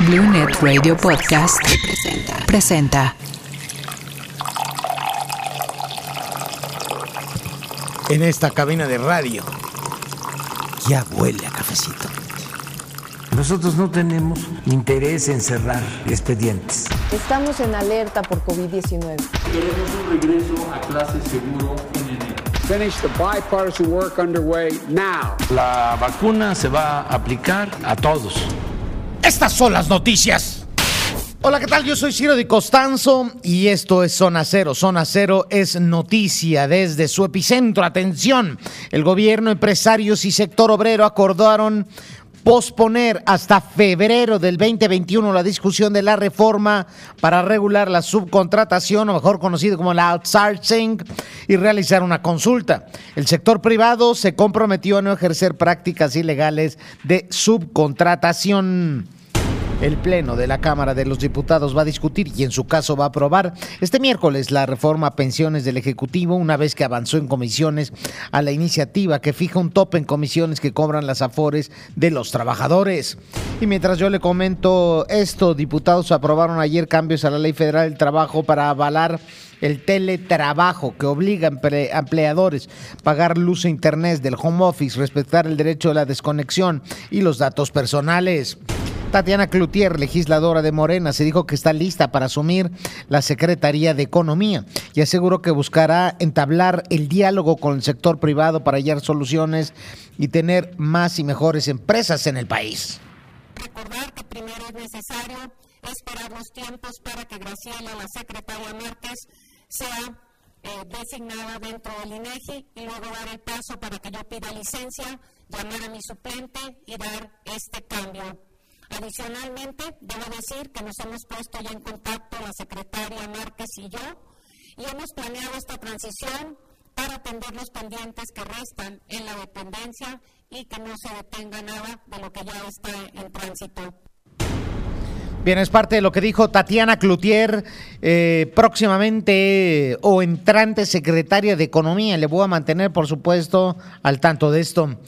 Blue Net Radio Podcast presenta. En esta cabina de radio ya huele a cafecito. Nosotros no tenemos interés en cerrar expedientes. Estamos en alerta por COVID-19. Queremos un regreso a clases seguro en enero. Finish the bipartisan work underway now. La vacuna se va a aplicar a todos. Estas son las noticias. Hola, ¿qué tal? Yo soy Ciro Di Costanzo y esto es Zona Cero. Zona Cero es noticia desde su epicentro. Atención, el gobierno, empresarios y sector obrero acordaron posponer hasta febrero del 2021 la discusión de la reforma para regular la subcontratación, o mejor conocido como la outsourcing, y realizar una consulta. El sector privado se comprometió a no ejercer prácticas ilegales de subcontratación. El Pleno de la Cámara de los Diputados va a discutir y en su caso va a aprobar este miércoles la reforma a pensiones del Ejecutivo una vez que avanzó en comisiones a la iniciativa que fija un tope en comisiones que cobran las afores de los trabajadores. Y mientras yo le comento esto, diputados aprobaron ayer cambios a la Ley Federal del Trabajo para avalar el teletrabajo que obliga a empleadores a pagar luz e internet del home office, respetar el derecho a la desconexión y los datos personales. Tatiana Cloutier, legisladora de Morena, se dijo que está lista para asumir la Secretaría de Economía y aseguró que buscará entablar el diálogo con el sector privado para hallar soluciones y tener más y mejores empresas en el país. Recordar que primero es necesario esperar los tiempos para que Graciela, la secretaria Márquez, sea eh, designada dentro del INEGI y luego dar el paso para que yo pida licencia, llamar a mi suplente y dar este cambio Adicionalmente, debo decir que nos hemos puesto ya en contacto la secretaria Márquez y yo y hemos planeado esta transición para atender los pendientes que restan en la dependencia y que no se detenga nada de lo que ya está en tránsito. Bien, es parte de lo que dijo Tatiana Cloutier, eh, próximamente o entrante secretaria de Economía. Le voy a mantener, por supuesto, al tanto de esto.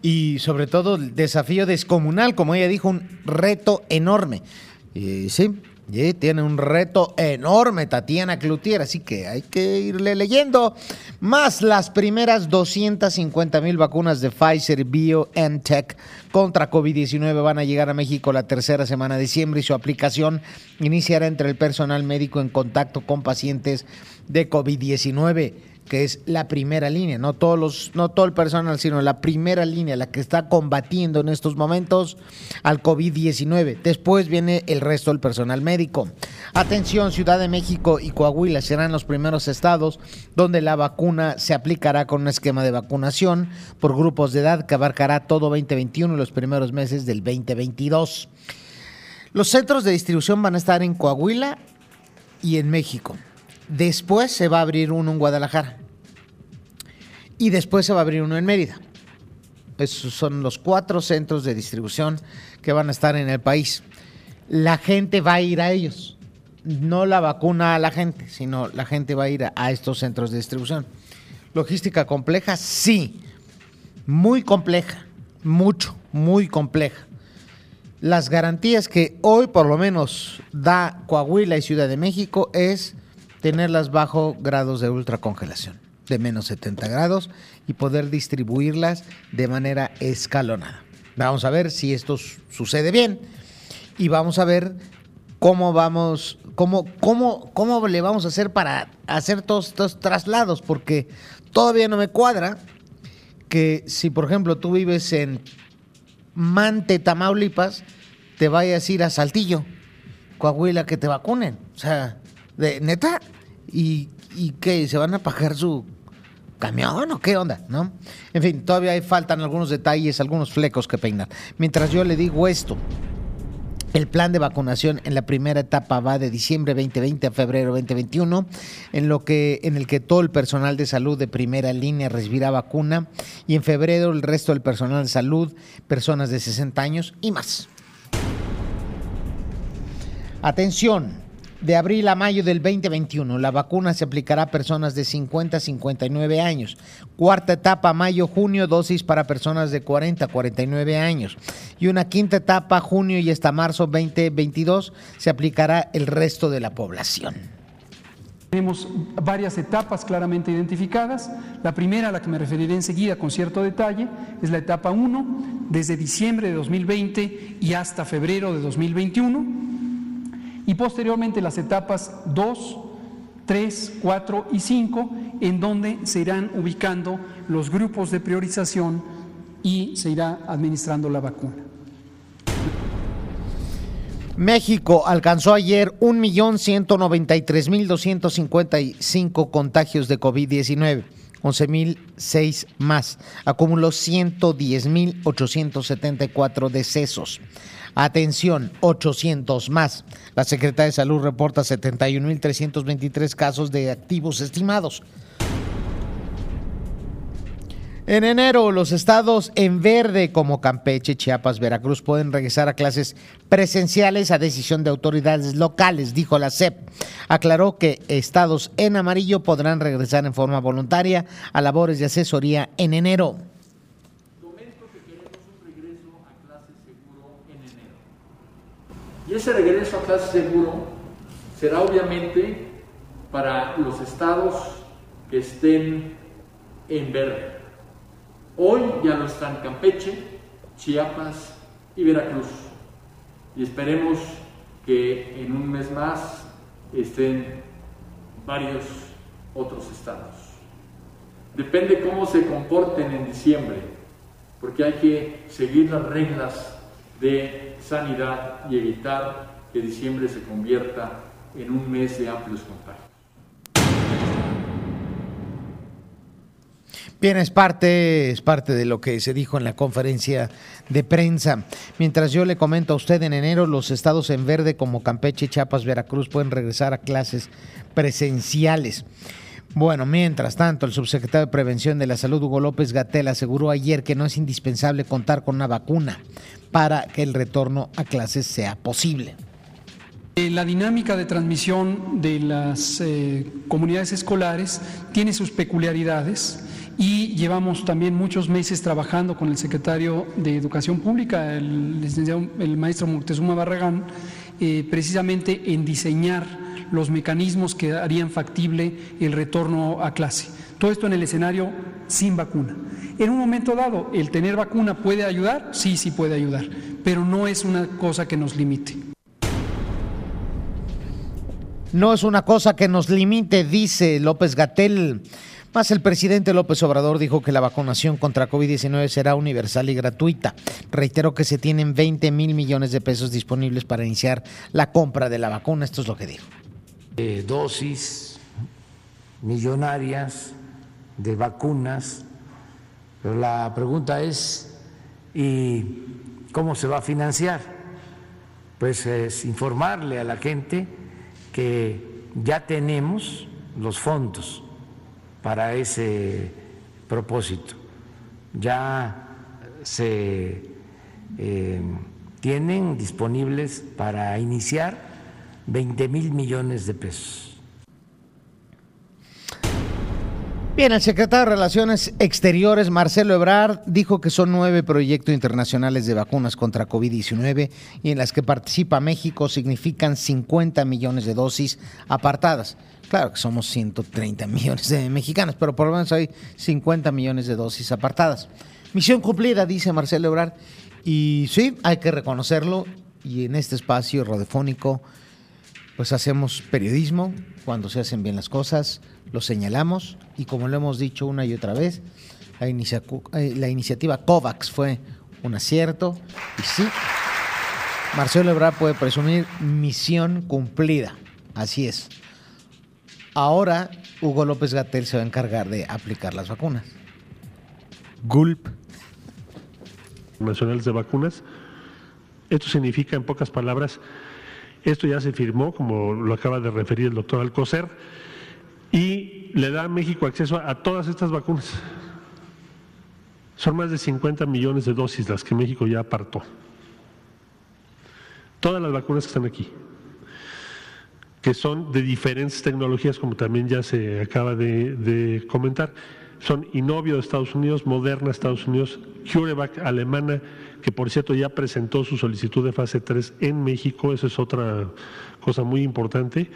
Y sobre todo el desafío descomunal, como ella dijo, un reto enorme. Y sí, y tiene un reto enorme Tatiana Cloutier, así que hay que irle leyendo. Más las primeras 250 mil vacunas de Pfizer BioNTech contra COVID-19 van a llegar a México la tercera semana de diciembre y su aplicación iniciará entre el personal médico en contacto con pacientes de COVID-19 que es la primera línea, no todos los, no todo el personal, sino la primera línea, la que está combatiendo en estos momentos al COVID-19. Después viene el resto del personal médico. Atención, Ciudad de México y Coahuila serán los primeros estados donde la vacuna se aplicará con un esquema de vacunación por grupos de edad que abarcará todo 2021 y los primeros meses del 2022. Los centros de distribución van a estar en Coahuila y en México. Después se va a abrir uno en Guadalajara. Y después se va a abrir uno en Mérida. Esos son los cuatro centros de distribución que van a estar en el país. La gente va a ir a ellos. No la vacuna a la gente, sino la gente va a ir a, estos centros de distribución. Logística compleja, sí. Muy compleja. Mucho, muy compleja. Las garantías que hoy por lo menos da Coahuila y Ciudad de México es tenerlas bajo grados de ultracongelación, de menos 70 grados, y poder distribuirlas de manera escalonada. Vamos a ver si esto sucede bien y vamos a ver cómo vamos, cómo, cómo, cómo le vamos a hacer para hacer todos estos traslados, porque todavía no me cuadra que si, por ejemplo, tú vives en Mante, Tamaulipas, te vayas a ir a Saltillo, Coahuila, que te vacunen. O sea, de neta, ¿y, y qué? ¿Se van a pagar su camión o qué onda? ¿No? En fin, todavía hay, faltan algunos detalles, algunos flecos que peinar. Mientras yo le digo esto, el plan de vacunación en la primera etapa va de diciembre 2020 a febrero 2021, en, lo que, en el que todo el personal de salud de primera línea recibirá vacuna y en febrero el resto del personal de salud, personas de 60 años y más. Atención, De abril a mayo del 2021, la vacuna se aplicará a personas de 50 a 59 años. Cuarta etapa, mayo-junio, dosis para personas de 40 a 49 años. Y una quinta etapa, junio y hasta marzo 2022, se aplicará el resto de la población. Tenemos varias etapas claramente identificadas. La primera, a la que me referiré enseguida con cierto detalle, es la etapa 1, desde diciembre de 2020 y hasta febrero de 2021 y posteriormente las etapas 2, 3, 4 y 5, en donde se irán ubicando los grupos de priorización y se irá administrando la vacuna. México alcanzó ayer 1.193.255 contagios de COVID-19, 11.006 más. Acumuló 110.874 decesos. Atención, 800 más. La Secretaría de Salud reporta 71.323 casos de activos estimados. En enero, los estados en verde como Campeche, Chiapas, Veracruz pueden regresar a clases presenciales a decisión de autoridades locales, dijo la CEP. Aclaró que estados en amarillo podrán regresar en forma voluntaria a labores de asesoría en enero. Y ese regreso a clase seguro será obviamente para los estados que estén en verde. Hoy ya lo están Campeche, Chiapas y Veracruz. Y esperemos que en un mes más estén varios otros estados. Depende cómo se comporten en diciembre, porque hay que seguir las reglas de sanidad y evitar que diciembre se convierta en un mes de amplios contagios. Bien, es parte, es parte de lo que se dijo en la conferencia de prensa. Mientras yo le comento a usted, en enero los estados en verde como Campeche, Chiapas, Veracruz pueden regresar a clases presenciales. Bueno, mientras tanto, el subsecretario de Prevención de la Salud, Hugo López Gatel, aseguró ayer que no es indispensable contar con una vacuna para que el retorno a clases sea posible. Eh, la dinámica de transmisión de las eh, comunidades escolares tiene sus peculiaridades y llevamos también muchos meses trabajando con el secretario de Educación Pública, el, el maestro Moctezuma Barragán, eh, precisamente en diseñar los mecanismos que harían factible el retorno a clase. Todo esto en el escenario sin vacuna. En un momento dado, ¿el tener vacuna puede ayudar? Sí, sí puede ayudar, pero no es una cosa que nos limite. No es una cosa que nos limite, dice López Gatel. Más el presidente López Obrador dijo que la vacunación contra COVID-19 será universal y gratuita. Reiteró que se tienen 20 mil millones de pesos disponibles para iniciar la compra de la vacuna. Esto es lo que dijo. Dosis millonarias de vacunas, pero la pregunta es, ¿y cómo se va a financiar? Pues es informarle a la gente que ya tenemos los fondos para ese propósito. Ya se eh, tienen disponibles para iniciar 20 mil millones de pesos. Bien, el secretario de Relaciones Exteriores, Marcelo Ebrard, dijo que son nueve proyectos internacionales de vacunas contra COVID-19 y en las que participa México significan 50 millones de dosis apartadas. Claro que somos 130 millones de mexicanos, pero por lo menos hay 50 millones de dosis apartadas. Misión cumplida, dice Marcelo Ebrard. Y sí, hay que reconocerlo. Y en este espacio radiofónico pues hacemos periodismo cuando se hacen bien las cosas, lo señalamos y como lo hemos dicho una y otra vez, la, eh, la iniciativa COVAX fue un acierto y sí, Marcelo Ebrard puede presumir misión cumplida, así es. Ahora Hugo López Gatel se va a encargar de aplicar las vacunas. Gulp. Nacionales de vacunas. Esto significa, en pocas palabras, esto ya se firmó, como lo acaba de referir el doctor Alcocer, y le da a México acceso a, todas estas vacunas. Son más de 50 millones de dosis las que México ya apartó. Todas las vacunas que están aquí. que son de diferentes tecnologías, como también ya se acaba de, de comentar. Son Inovio de Estados Unidos, Moderna de Estados Unidos, CureVac alemana, que por cierto ya presentó su solicitud de fase 3 en México, eso es otra cosa muy importante.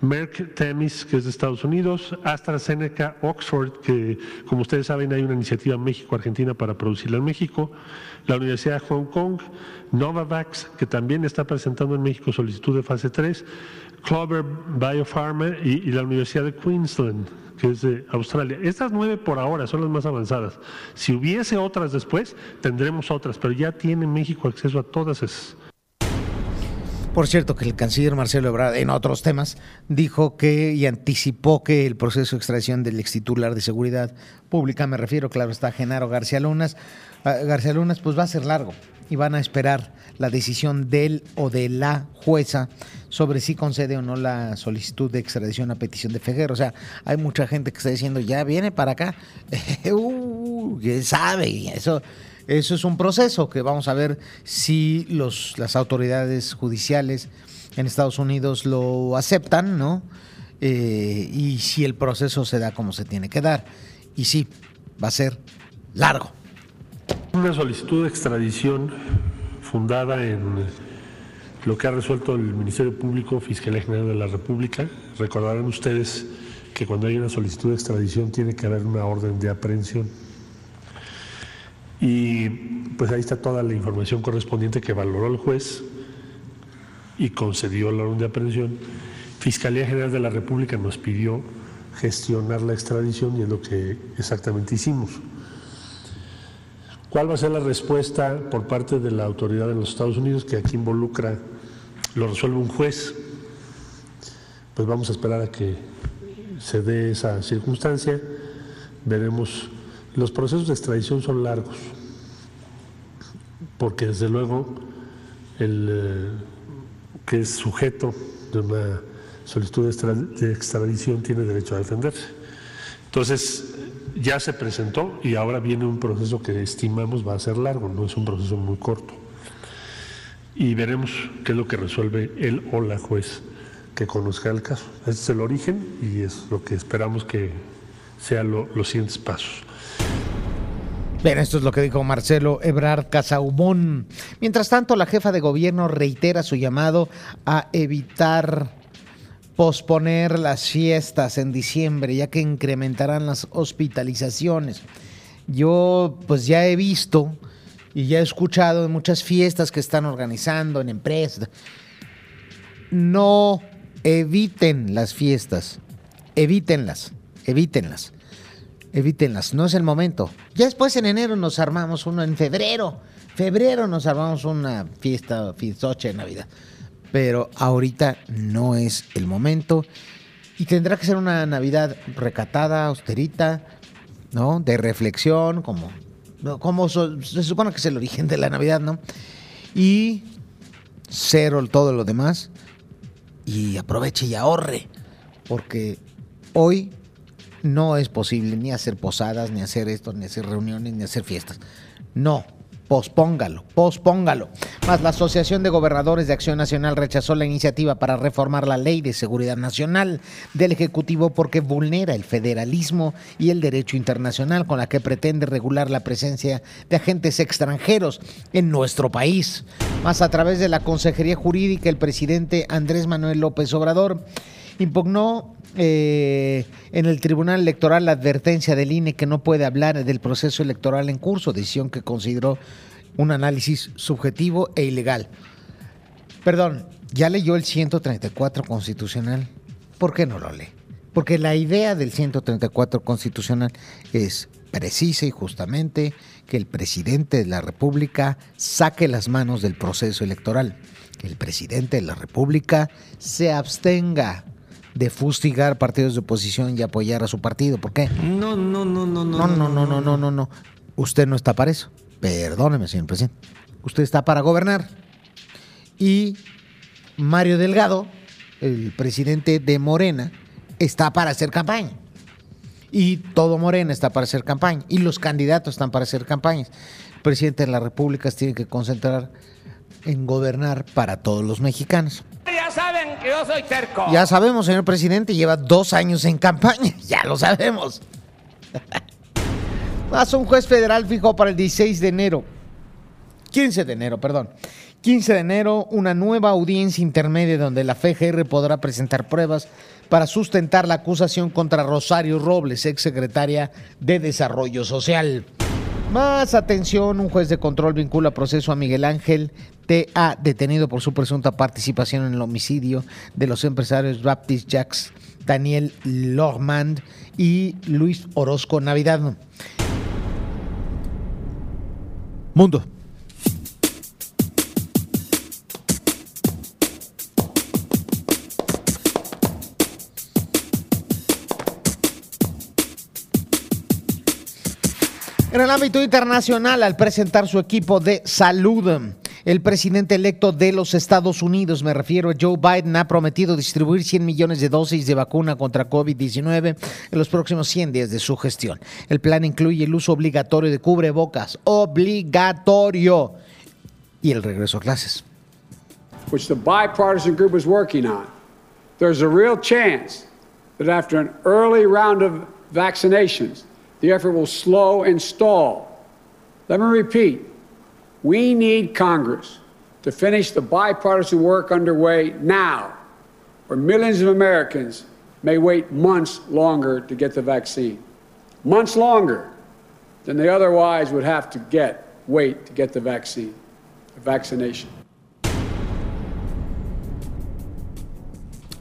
Merck Temis, que es de Estados Unidos, AstraZeneca, Oxford, que como ustedes saben hay una iniciativa México-Argentina para producirla en México, la Universidad de Hong Kong, Novavax, que también está presentando en México solicitud de fase 3, Clover Biopharma y la Universidad de Queensland, que es de Australia. Estas nueve por ahora son las más avanzadas. Si hubiese otras después, tendremos otras, pero ya tiene México acceso a todas esas. Por cierto, que el canciller Marcelo Ebrard, en otros temas, dijo que y anticipó que el proceso de extradición del ex titular de Seguridad Pública, me refiero, claro, está Genaro García Lunas, ah, García Lunas, pues va a ser largo y van a esperar la decisión del o de la jueza sobre si concede o no la solicitud de extradición a petición de Fejero. O sea, hay mucha gente que está diciendo, ya viene para acá. uh, ¿Quién sabe? Eso, eso es un proceso que vamos a ver si los, las autoridades judiciales en Estados Unidos lo aceptan, ¿no? Eh, y si el proceso se da como se tiene que dar. Y sí, va a ser largo. Una solicitud de extradición fundada en lo que ha resuelto el Ministerio Público, Fiscalía General de la República. Recordarán ustedes que cuando hay una solicitud de extradición tiene que haber una orden de aprehensión. Y pues ahí está toda la información correspondiente que valoró el juez y concedió la orden de aprehensión. Fiscalía General de la República nos pidió gestionar la extradición y es lo que exactamente hicimos. ¿Cuál va a ser la respuesta por parte de la autoridad en los Estados Unidos que aquí involucra, lo resuelve un juez? Pues vamos a esperar a que se dé esa circunstancia. Veremos. Los procesos de extradición son largos, porque desde luego el eh, que es sujeto de una solicitud de, de extradición tiene derecho a defenderse. Entonces, ya se presentó y ahora viene un proceso que estimamos va a ser largo, no es un proceso muy corto. Y veremos qué es lo que resuelve él o la juez que conozca el caso. Este es el origen y es lo que esperamos que sean lo, los siguientes pasos. Bien, esto es lo que dijo Marcelo Ebrard Casaubón. Mientras tanto, la jefa de gobierno reitera su llamado a evitar posponer las fiestas en diciembre, ya que incrementarán las hospitalizaciones. Yo pues ya he visto y ya he escuchado de muchas fiestas que están organizando en empresas. No eviten las fiestas, evítenlas, evítenlas, evítenlas, no es el momento. Ya después en enero nos armamos uno, en febrero, febrero nos armamos una fiesta, fiestoche de Navidad pero ahorita no es el momento y tendrá que ser una Navidad recatada, austerita, ¿no? De reflexión, como, como se supone que es el origen de la Navidad, ¿no? Y cero todo lo demás y aproveche y ahorre, porque hoy no es posible ni hacer posadas, ni hacer esto, ni hacer reuniones, ni hacer fiestas. No, Pospóngalo, pospóngalo. Más la Asociación de Gobernadores de Acción Nacional rechazó la iniciativa para reformar la Ley de Seguridad Nacional del Ejecutivo porque vulnera el federalismo y el derecho internacional con la que pretende regular la presencia de agentes extranjeros en nuestro país. Más a través de la Consejería Jurídica, el presidente Andrés Manuel López Obrador impugnó eh, en el Tribunal Electoral la advertencia del INE que no puede hablar del proceso electoral en curso, decisión que consideró un análisis subjetivo e ilegal. Perdón, ¿ya leyó el 134 constitucional? ¿Por qué no lo lee? Porque la idea del 134 constitucional es precisa y justamente que el presidente de la República saque las manos del proceso electoral, que el presidente de la República se abstenga de fustigar partidos de oposición y apoyar a su partido. ¿Por qué? No, no, no, no, no. No, no, no, no, no, no, no. Usted no está para eso. Perdóneme, señor presidente. Usted está para gobernar. Y Mario Delgado, el presidente de Morena, está para hacer campaña. Y todo Morena está para hacer campaña. Y los candidatos están para hacer campañas. El presidente de la República tiene que concentrar en gobernar para todos los mexicanos. ya saben que yo soy terco. Ya sabemos, señor presidente, lleva dos años en campaña. Ya lo sabemos. Más un juez federal fijó para el 16 de enero, 15 de enero, perdón, 15 de enero, una nueva audiencia intermedia donde la FGR podrá presentar pruebas para sustentar la acusación contra Rosario Robles, exsecretaria de Desarrollo Social. Más atención, un juez de control vincula proceso a Miguel Ángel T.A., detenido por su presunta participación en el homicidio de los empresarios Baptist Jacks, Daniel Lohmand y Luis Orozco Navidad. Mundo. En el ámbito internacional, al presentar su equipo de salud, el presidente electo de los Estados Unidos, me refiero a Joe Biden, ha prometido distribuir 100 millones de dosis de vacuna contra COVID-19 en los próximos 100 días de su gestión. El plan incluye el uso obligatorio de cubrebocas, obligatorio, y el regreso a clases. which the bipartisan group is working on, there's a real chance that after an early round of vaccinations, the effort will slow and stall. Let me repeat we need Congress to finish the bipartisan work underway now, or millions of Americans may wait months longer to get the vaccine. Months longer than they otherwise would have to get, wait to get the vaccine, the vaccination.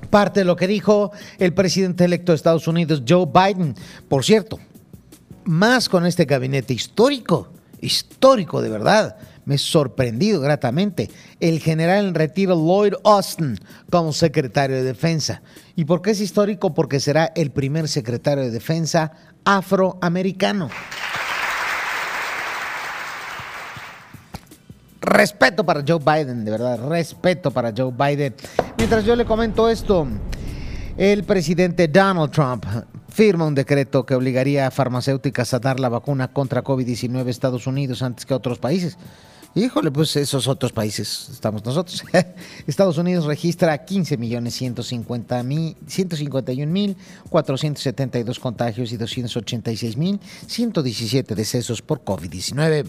Parte de lo que dijo el presidente electo de Estados Unidos, Joe Biden. Por cierto, más con este gabinete histórico, histórico de verdad. Me sorprendido gratamente. El general en retiro Lloyd Austin como secretario de Defensa. ¿Y por qué es histórico? Porque será el primer secretario de Defensa afroamericano. Respeto para Joe Biden, de verdad, respeto para Joe Biden. Mientras yo le comento esto, el presidente Donald Trump firma un decreto que obligaría a farmacéuticas a dar la vacuna contra COVID-19 a Estados Unidos antes que otros países. Híjole, pues esos otros países estamos nosotros. Estados Unidos registra 15 millones 150 mil, 151 mil 472 contagios y 286 mil 117 decesos por COVID-19.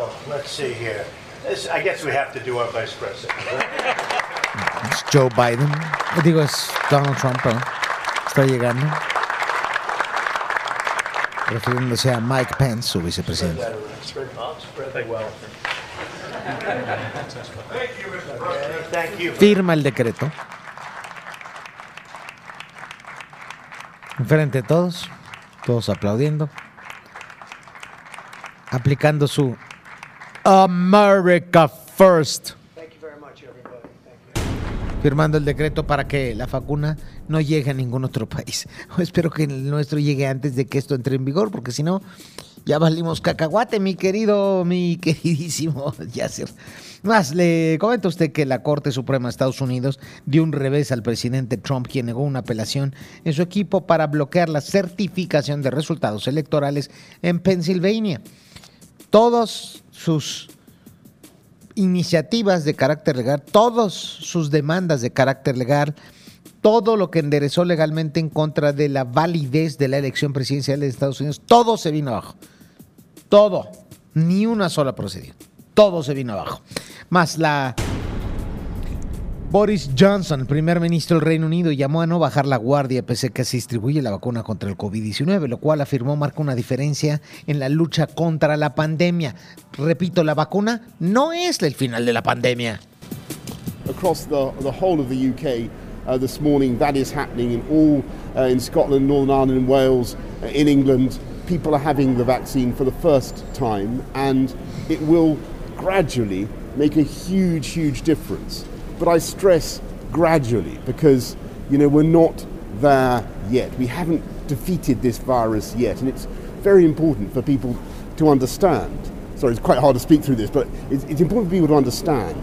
So, let's see here. This, I guess we have to do our vice president. Joe Biden. Digo, es Donald Trump. Está llegando. Refiriéndose a Mike Pence, su vicepresidente. Firma el decreto. Enfrente de todos. Todos aplaudiendo. Aplicando su America First. Firmando el decreto para que la vacuna no llegue a ningún otro país. Espero que el nuestro llegue antes de que esto entre en vigor, porque si no, ya valimos cacahuate, mi querido, mi queridísimo Yasser. Más, le comenta usted que la Corte Suprema de Estados Unidos dio un revés al presidente Trump, quien negó una apelación en su equipo para bloquear la certificación de resultados electorales en Pensilvania. Todos sus iniciativas de carácter legal, todas sus demandas de carácter legal, todo lo que enderezó legalmente en contra de la validez de la elección presidencial de Estados Unidos, todo se vino abajo. Todo. Ni una sola procedía. Todo se vino abajo. Más la... Boris Johnson, primer ministro del Reino Unido, llamó a no bajar la guardia pese a que se distribuye la vacuna contra el COVID-19, lo cual afirmó marca una diferencia en la lucha contra la pandemia. Repito, la vacuna no es el final de la pandemia. across the, the whole of the UK uh, this morning. That is happening in all uh, in Scotland, Northern Ireland, and Wales, uh, in England. People are having the vaccine for the first time, and it will gradually make a huge, huge difference. But I stress gradually because you know we're not there yet. We haven't defeated this virus yet, and it's very important for people to understand. Sorry, it's quite hard to speak through this, but it's, it's important for people to understand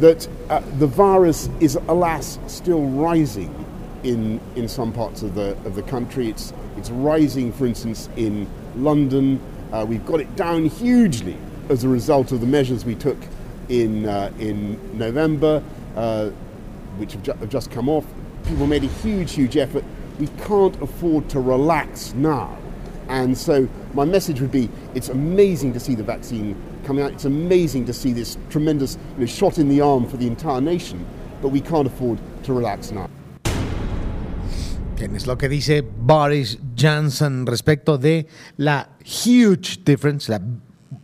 that uh, the virus is, alas, still rising in, in some parts of the, of the country. It's, it's rising, for instance, in London. Uh, we've got it down hugely as a result of the measures we took in, uh, in November, uh, which have, ju- have just come off. People made a huge, huge effort. We can't afford to relax now. And so my message would be it's amazing to see the vaccine coming out. It's amazing to see this tremendous you know, shot in the arm for the entire nation, but we can't afford to relax now. Es lo que dice Boris Johnson respecto de la huge difference, la,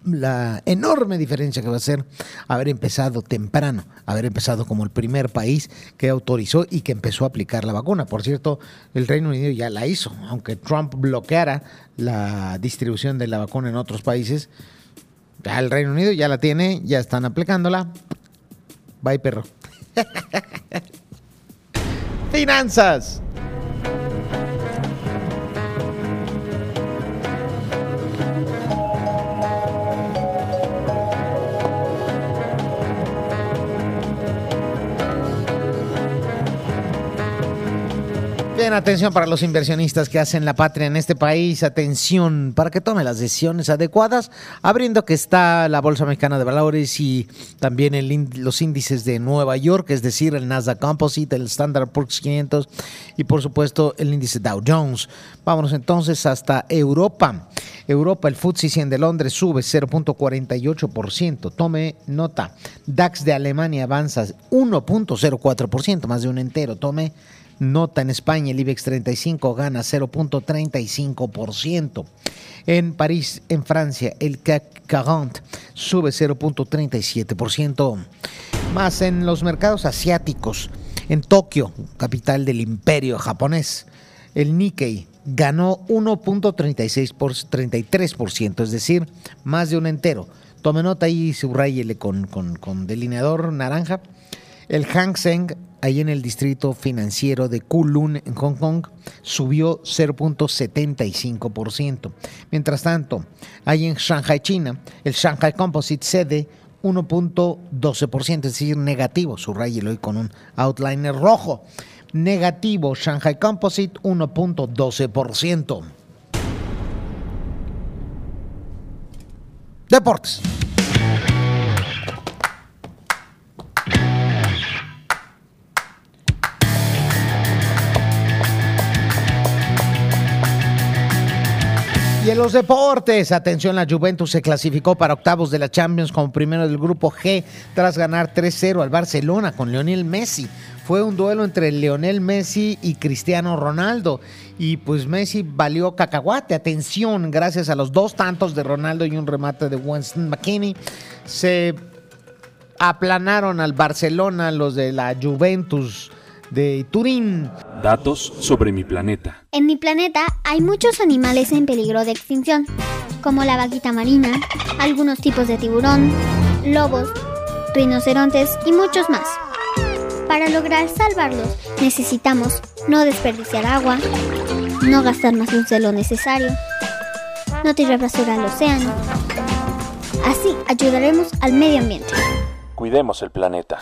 la enorme diferencia que va a ser haber empezado temprano, haber empezado como el primer país que autorizó y que empezó a aplicar la vacuna. Por cierto, el Reino Unido ya la hizo, aunque Trump bloqueara la distribución de la vacuna en otros países. Ya el Reino Unido ya la tiene, ya están aplicándola. Bye, perro. Finanzas. Atención para los inversionistas que hacen la patria en este país. Atención para que tome las decisiones adecuadas, abriendo que está la Bolsa Mexicana de Valores y también los índices de Nueva York, es decir, el Nasdaq Composite, el Standard Poor's 500 y por supuesto el índice Dow Jones. Vámonos entonces hasta Europa. Europa, el FTSE 100 de Londres sube 0.48%. Tome nota. DAX de Alemania avanza 1.04%, más de un entero. Tome nota en España, el IBEX 35 gana 0.35%. En París, en Francia, el CAC 40 sube 0.37%. Más en los mercados asiáticos, en Tokio, capital del imperio japonés, el Nikkei ganó 1.36 por 33%, es decir, más de un entero. Tome nota ahí y subrayele con, con, con delineador naranja. El Hang Seng, ahí en el distrito financiero de Kowloon, en Hong Kong, subió 0.75%. Mientras tanto, ahí en Shanghai, China, el Shanghai Composite cede 1.12%, es decir, negativo. Subrayelo hoy con un outliner rojo. Negativo, Shanghai Composite 1.12%. Deportes. Y en los deportes, atención, la Juventus se clasificó para octavos de la Champions como primero del grupo G tras ganar 3-0 al Barcelona con Lionel Messi. Fue un duelo entre Lionel Messi y Cristiano Ronaldo. Y pues Messi valió cacahuate. Atención, gracias a los dos tantos de Ronaldo y un remate de Winston McKinney, se aplanaron al Barcelona los de la Juventus de Turín. Datos sobre mi planeta. En mi planeta hay muchos animales en peligro de extinción, como la vaquita marina, algunos tipos de tiburón, lobos, rinocerontes y muchos más. Para lograr salvarlos necesitamos no desperdiciar agua, no gastar más luz de lo necesario, no tirar basura al océano. Así ayudaremos al medio ambiente. Cuidemos el planeta.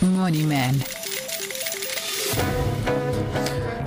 Money Man.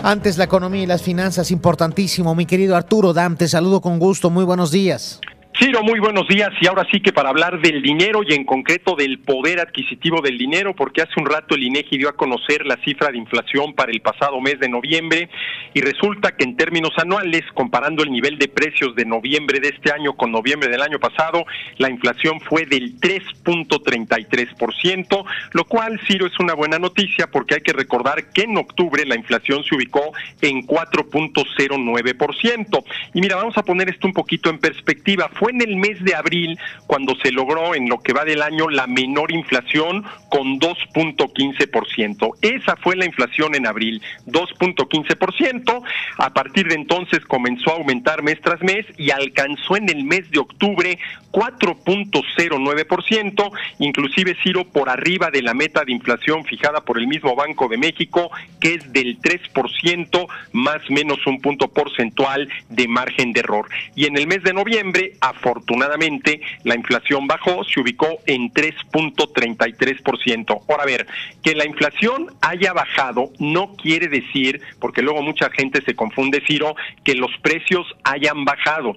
Antes la economía y las finanzas, importantísimo. Mi querido Arturo Dam, te saludo con gusto. Muy buenos días. Ciro, muy buenos días y ahora sí que para hablar del dinero y en concreto del poder adquisitivo del dinero, porque hace un rato el INEGI dio a conocer la cifra de inflación para el pasado mes de noviembre y resulta que en términos anuales, comparando el nivel de precios de noviembre de este año con noviembre del año pasado, la inflación fue del 3.33%, lo cual, Ciro, es una buena noticia porque hay que recordar que en octubre la inflación se ubicó en 4.09%. Y mira, vamos a poner esto un poquito en perspectiva. En el mes de abril cuando se logró en lo que va del año la menor inflación con 2.15%. Esa fue la inflación en abril, 2.15%. A partir de entonces comenzó a aumentar mes tras mes y alcanzó en el mes de octubre 4.09%, inclusive Ciro por arriba de la meta de inflación fijada por el mismo Banco de México, que es del 3% más menos un punto porcentual de margen de error. Y en el mes de noviembre, a afortunadamente la inflación bajó, se ubicó en 3.33%. Ahora a ver, que la inflación haya bajado no quiere decir, porque luego mucha gente se confunde, Ciro, que los precios hayan bajado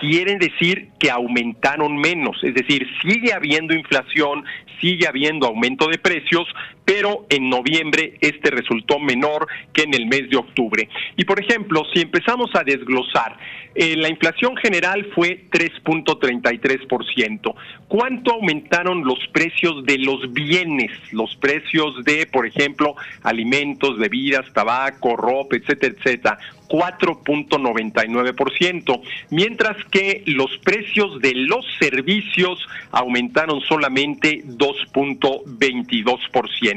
quiere decir que aumentaron menos, es decir, sigue habiendo inflación, sigue habiendo aumento de precios, pero en noviembre este resultó menor que en el mes de octubre. Y por ejemplo, si empezamos a desglosar, eh, la inflación general fue 3.33%. ¿Cuánto aumentaron los precios de los bienes, los precios de, por ejemplo, alimentos, bebidas, tabaco, ropa, etcétera, etcétera? 4.99%, mientras que los precios de los servicios aumentaron solamente 2.22%.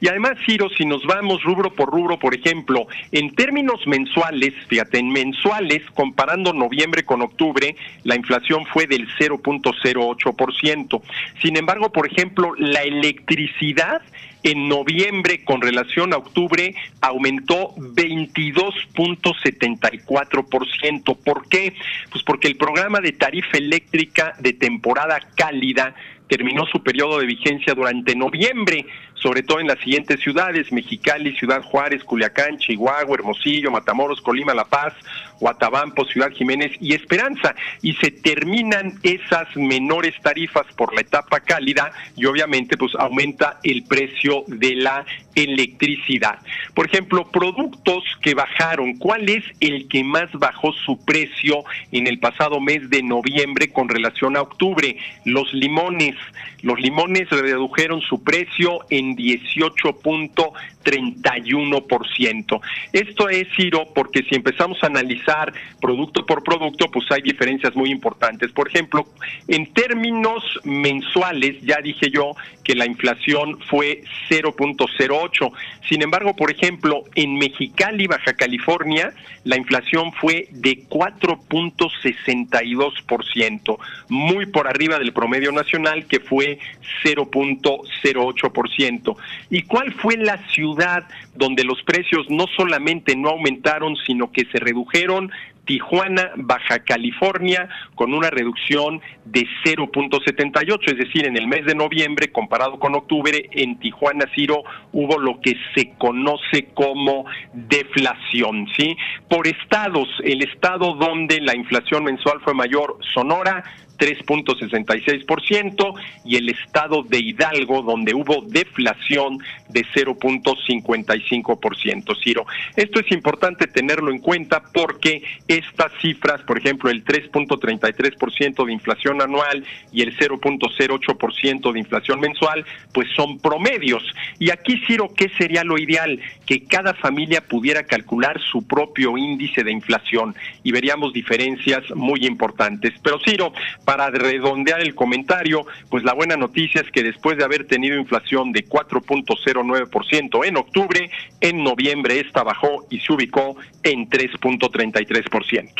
Y además, Ciro, si nos vamos rubro por rubro, por ejemplo, en términos mensuales, fíjate, en mensuales, comparando noviembre con octubre, la inflación fue del 0.08%. Sin embargo, por ejemplo, la electricidad en noviembre con relación a octubre aumentó 22.74%. ¿Por qué? Pues porque el programa de tarifa eléctrica de temporada cálida terminó su periodo de vigencia durante noviembre sobre todo en las siguientes ciudades, Mexicali, Ciudad Juárez, Culiacán, Chihuahua, Hermosillo, Matamoros, Colima, La Paz, Guatabampo, Ciudad Jiménez y Esperanza. Y se terminan esas menores tarifas por la etapa cálida y obviamente pues aumenta el precio de la electricidad. Por ejemplo, productos que bajaron, ¿cuál es el que más bajó su precio en el pasado mes de noviembre con relación a octubre? Los limones. Los limones redujeron su precio en 18.31%. Esto es, Ciro, porque si empezamos a analizar producto por producto, pues hay diferencias muy importantes. Por ejemplo, en términos mensuales, ya dije yo que la inflación fue 0.08. Sin embargo, por ejemplo, en Mexicali, Baja California, la inflación fue de 4.62%, muy por arriba del promedio nacional que fue 0.08%. ¿Y cuál fue la ciudad donde los precios no solamente no aumentaron, sino que se redujeron? Tijuana, Baja California, con una reducción de 0.78, es decir, en el mes de noviembre, comparado con octubre, en Tijuana, Ciro, hubo lo que se conoce como deflación, ¿sí? Por estados, el estado donde la inflación mensual fue mayor, Sonora, 3.66% y el estado de Hidalgo donde hubo deflación de 0.55%. Ciro, esto es importante tenerlo en cuenta porque estas cifras, por ejemplo, el 3.33% de inflación anual y el 0.08% de inflación mensual, pues son promedios. Y aquí, Ciro, ¿qué sería lo ideal? Que cada familia pudiera calcular su propio índice de inflación y veríamos diferencias muy importantes. Pero, Ciro, para redondear el comentario, pues la buena noticia es que después de haber tenido inflación de 4.09% en octubre, en noviembre esta bajó y se ubicó en 3.33%.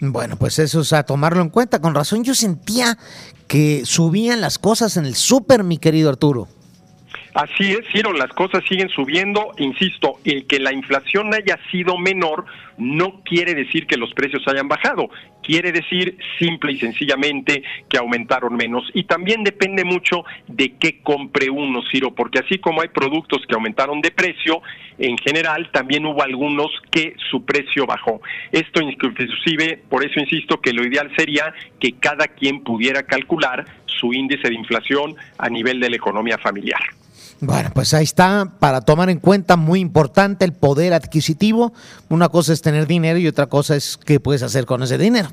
Bueno, pues eso es a tomarlo en cuenta. Con razón yo sentía que subían las cosas en el súper, mi querido Arturo. Así es, Ciro, las cosas siguen subiendo. Insisto, el que la inflación haya sido menor no quiere decir que los precios hayan bajado, quiere decir simple y sencillamente que aumentaron menos. Y también depende mucho de qué compre uno, Ciro, porque así como hay productos que aumentaron de precio, en general también hubo algunos que su precio bajó. Esto inclusive, por eso insisto que lo ideal sería que cada quien pudiera calcular su índice de inflación a nivel de la economía familiar. Bueno, pues ahí está, para tomar en cuenta, muy importante el poder adquisitivo. Una cosa es tener dinero y otra cosa es qué puedes hacer con ese dinero.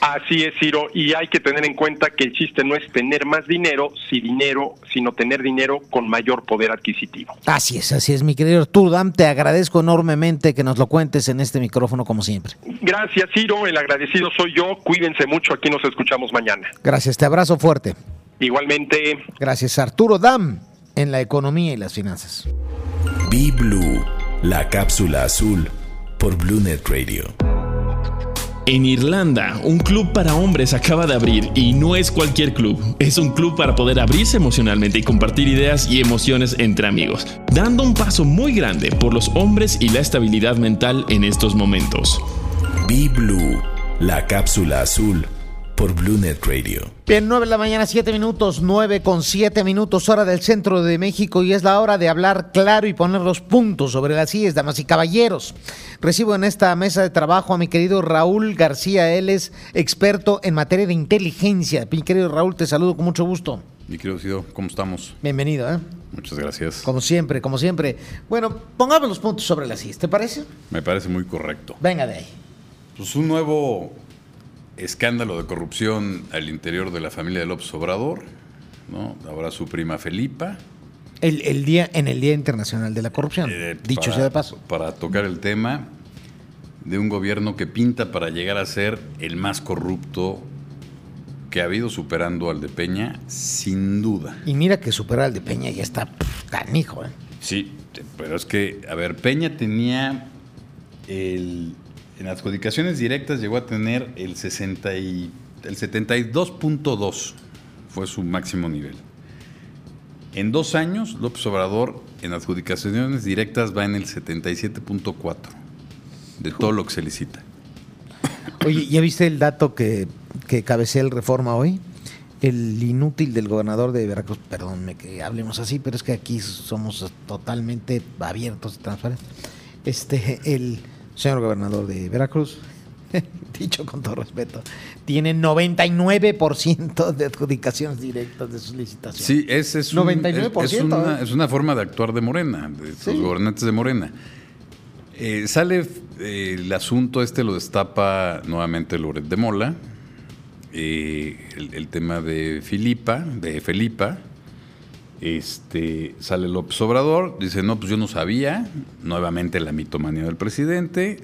Así es, Ciro, y hay que tener en cuenta que el chiste no es tener más dinero, si dinero, sino tener dinero con mayor poder adquisitivo. Así es, así es, mi querido Arturo Dam, te agradezco enormemente que nos lo cuentes en este micrófono como siempre. Gracias, Ciro, el agradecido soy yo, cuídense mucho, aquí nos escuchamos mañana. Gracias, te abrazo fuerte. Igualmente. Gracias, Arturo Dam en la economía y las finanzas. Be Blue, la cápsula azul por BlueNet Radio. En Irlanda, un club para hombres acaba de abrir y no es cualquier club, es un club para poder abrirse emocionalmente y compartir ideas y emociones entre amigos, dando un paso muy grande por los hombres y la estabilidad mental en estos momentos. Be Blue, la cápsula azul por BlueNet Radio. Bien, 9 de la mañana, 7 minutos, 9 con 7 minutos, hora del centro de México y es la hora de hablar claro y poner los puntos sobre las sillas, damas y caballeros. Recibo en esta mesa de trabajo a mi querido Raúl García, él es experto en materia de inteligencia. Mi querido Raúl, te saludo con mucho gusto. Mi querido Cido, ¿cómo estamos? Bienvenido, ¿eh? Muchas gracias. Como siempre, como siempre. Bueno, pongamos los puntos sobre las sillas, ¿te parece? Me parece muy correcto. Venga de ahí. Pues un nuevo escándalo de corrupción al interior de la familia de López Obrador, ¿no? Ahora su prima Felipa. El, el día, en el Día Internacional de la Corrupción, Eh, dicho para- sea de paso. Para tocar el tema de un gobierno que pinta para llegar a ser el más corrupto que ha habido, superando al de Peña, sin duda. Y mira que superar al de Peña ya está canijo, ¿eh? Sí, pero es que, a ver, Peña tenía el, en adjudicaciones directas llegó a tener el 60 y, el 72.2 fue su máximo nivel. En dos años, López Obrador en adjudicaciones directas va en el 77.4 de todo lo que se licita. Oye, ¿ya viste el dato que, que cabecea el Reforma hoy? El inútil del gobernador de Veracruz, perdónme que hablemos así, pero es que aquí somos totalmente abiertos y transparentes. Este, el señor gobernador de Veracruz, dicho con todo respeto, tiene 99% de adjudicaciones directas de sus licitaciones. Sí, ese es, un- 99%, es, es una, ¿eh? es una forma de actuar de Morena, de Sí. los gobernantes de Morena. Eh, sale eh, el asunto este, lo destapa nuevamente Loret de Mola, eh, el, el tema de Filipa, de Felipa, este, sale López Obrador, dice, no, pues yo no sabía, nuevamente la mitomanía del presidente,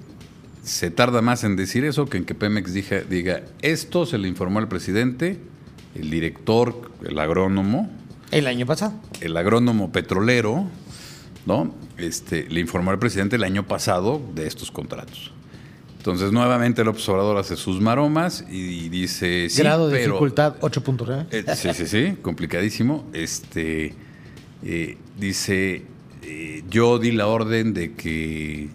se tarda más en decir eso que en que Pemex diga, diga esto se le informó al presidente, el director, el agrónomo, El año pasado. el agrónomo petrolero, ¿no? Este, le informó al presidente el año pasado de estos contratos. Entonces, nuevamente López Obrador hace sus maromas y dice, sí, Grado de pero- dificultad 8.9. eh, sí, sí, sí, complicadísimo. Este eh, dice, eh, yo di la orden de que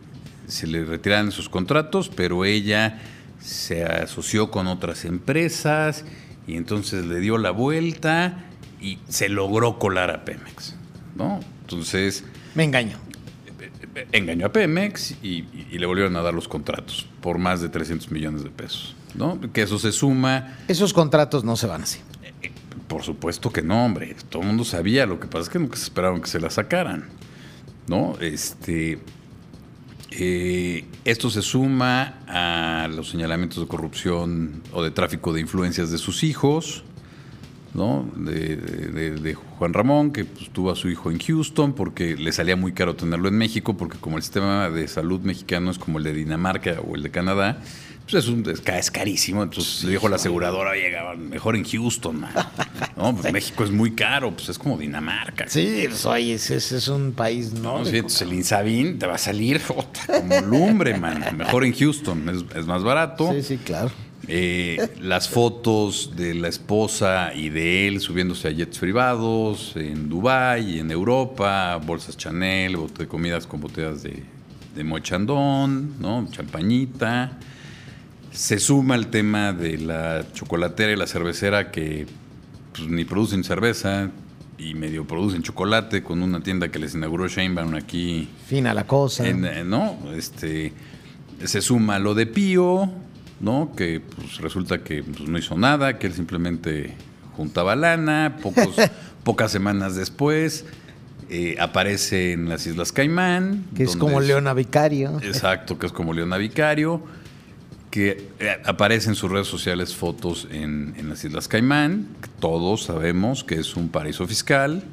se le retiraran sus contratos, pero ella se asoció con otras empresas y entonces le dio la vuelta y se logró colar a Pemex, ¿no? Entonces Me engaño. Engañó a Pemex y, y le volvieron a dar los contratos por más de 300 millones de pesos, ¿no? Que eso se suma Esos contratos no se van así. por supuesto que no, hombre. Todo el mundo sabía. Lo que pasa es que nunca se esperaron que se la sacaran. ¿No? Este. eh, esto se suma a los señalamientos de corrupción o de tráfico de influencias de sus hijos, ¿no? De, de- de Juan Ramón, que pues, tuvo a su hijo en Houston porque le salía muy caro tenerlo en México, porque como el sistema de salud mexicano es como el de Dinamarca o el de Canadá, pues es, un, es, ca- es carísimo. Entonces le dijo la aseguradora, oye, mejor en Houston, man. No, pues México es muy caro, pues es como Dinamarca. Sí, pues, oye, ese, es un país No, sí, entonces el Insabin te va a salir como lumbre, man. Mejor en Houston, es, es más barato. Sí, sí, claro. Eh, las fotos de la esposa y de él subiéndose a jets privados en Dubái y en Europa, bolsas Chanel, bote- comidas con botellas de, de mochandón, ¿no? Champañita. Se suma el tema de la chocolatera y la cervecera que pues, ni producen cerveza y medio producen chocolate con una tienda que les inauguró Sheinbaum aquí Fina la cosa. en, eh, ¿no? Este, se suma lo de Pío, ¿no? Que pues, resulta que pues, no hizo nada, que él simplemente juntaba lana, pocos, pocas semanas después eh, aparece en las Islas Caimán. que es como Leona Vicario. Exacto, que es como Leona Vicario, que eh, aparece en sus redes sociales fotos en, en las Islas Caimán, todos sabemos que es un paraíso fiscal,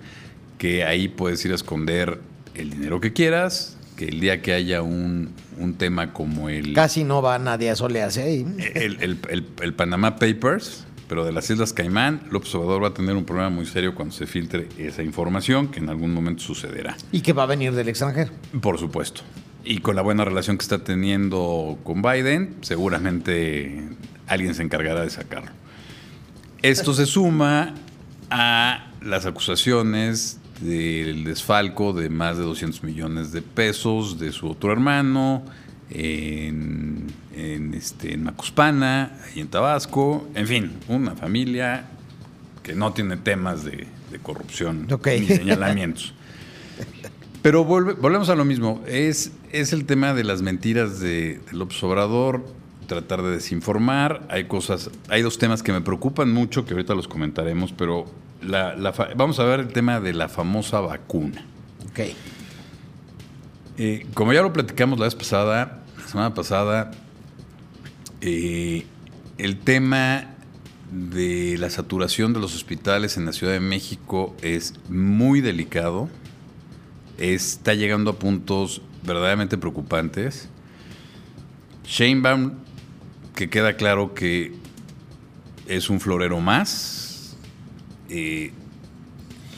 que ahí puedes ir a esconder el dinero que quieras, que el día que haya un, un tema como el, Casi no va nadie a solearse ahí. el, el- el- el Panama Papers, pero de las Islas Caimán, López Obrador va a tener un problema muy serio cuando se filtre esa información, que en algún momento sucederá. Y que va a venir del extranjero. Por supuesto. Y con la buena relación que está teniendo con Biden, seguramente alguien se encargará de sacarlo. Esto se suma a las acusaciones del desfalco de más de 200 millones de pesos de su otro hermano, en, en, este, en Macuspana, y en Tabasco, en fin, una familia que no tiene temas de, de corrupción Ok. ni señalamientos. Pero volve- volvemos a lo mismo. Es, es el tema de las mentiras de, de López Obrador, tratar de desinformar. Hay cosas, hay dos temas que me preocupan mucho, que ahorita los comentaremos, pero la, la fa- vamos a ver el tema de la famosa vacuna. Ok. Eh, como ya lo platicamos la vez pasada, la semana pasada, eh, el tema de la saturación de los hospitales en la Ciudad de México es muy delicado. Está llegando a puntos verdaderamente preocupantes. Sheinbaum, que queda claro que es un florero más, eh,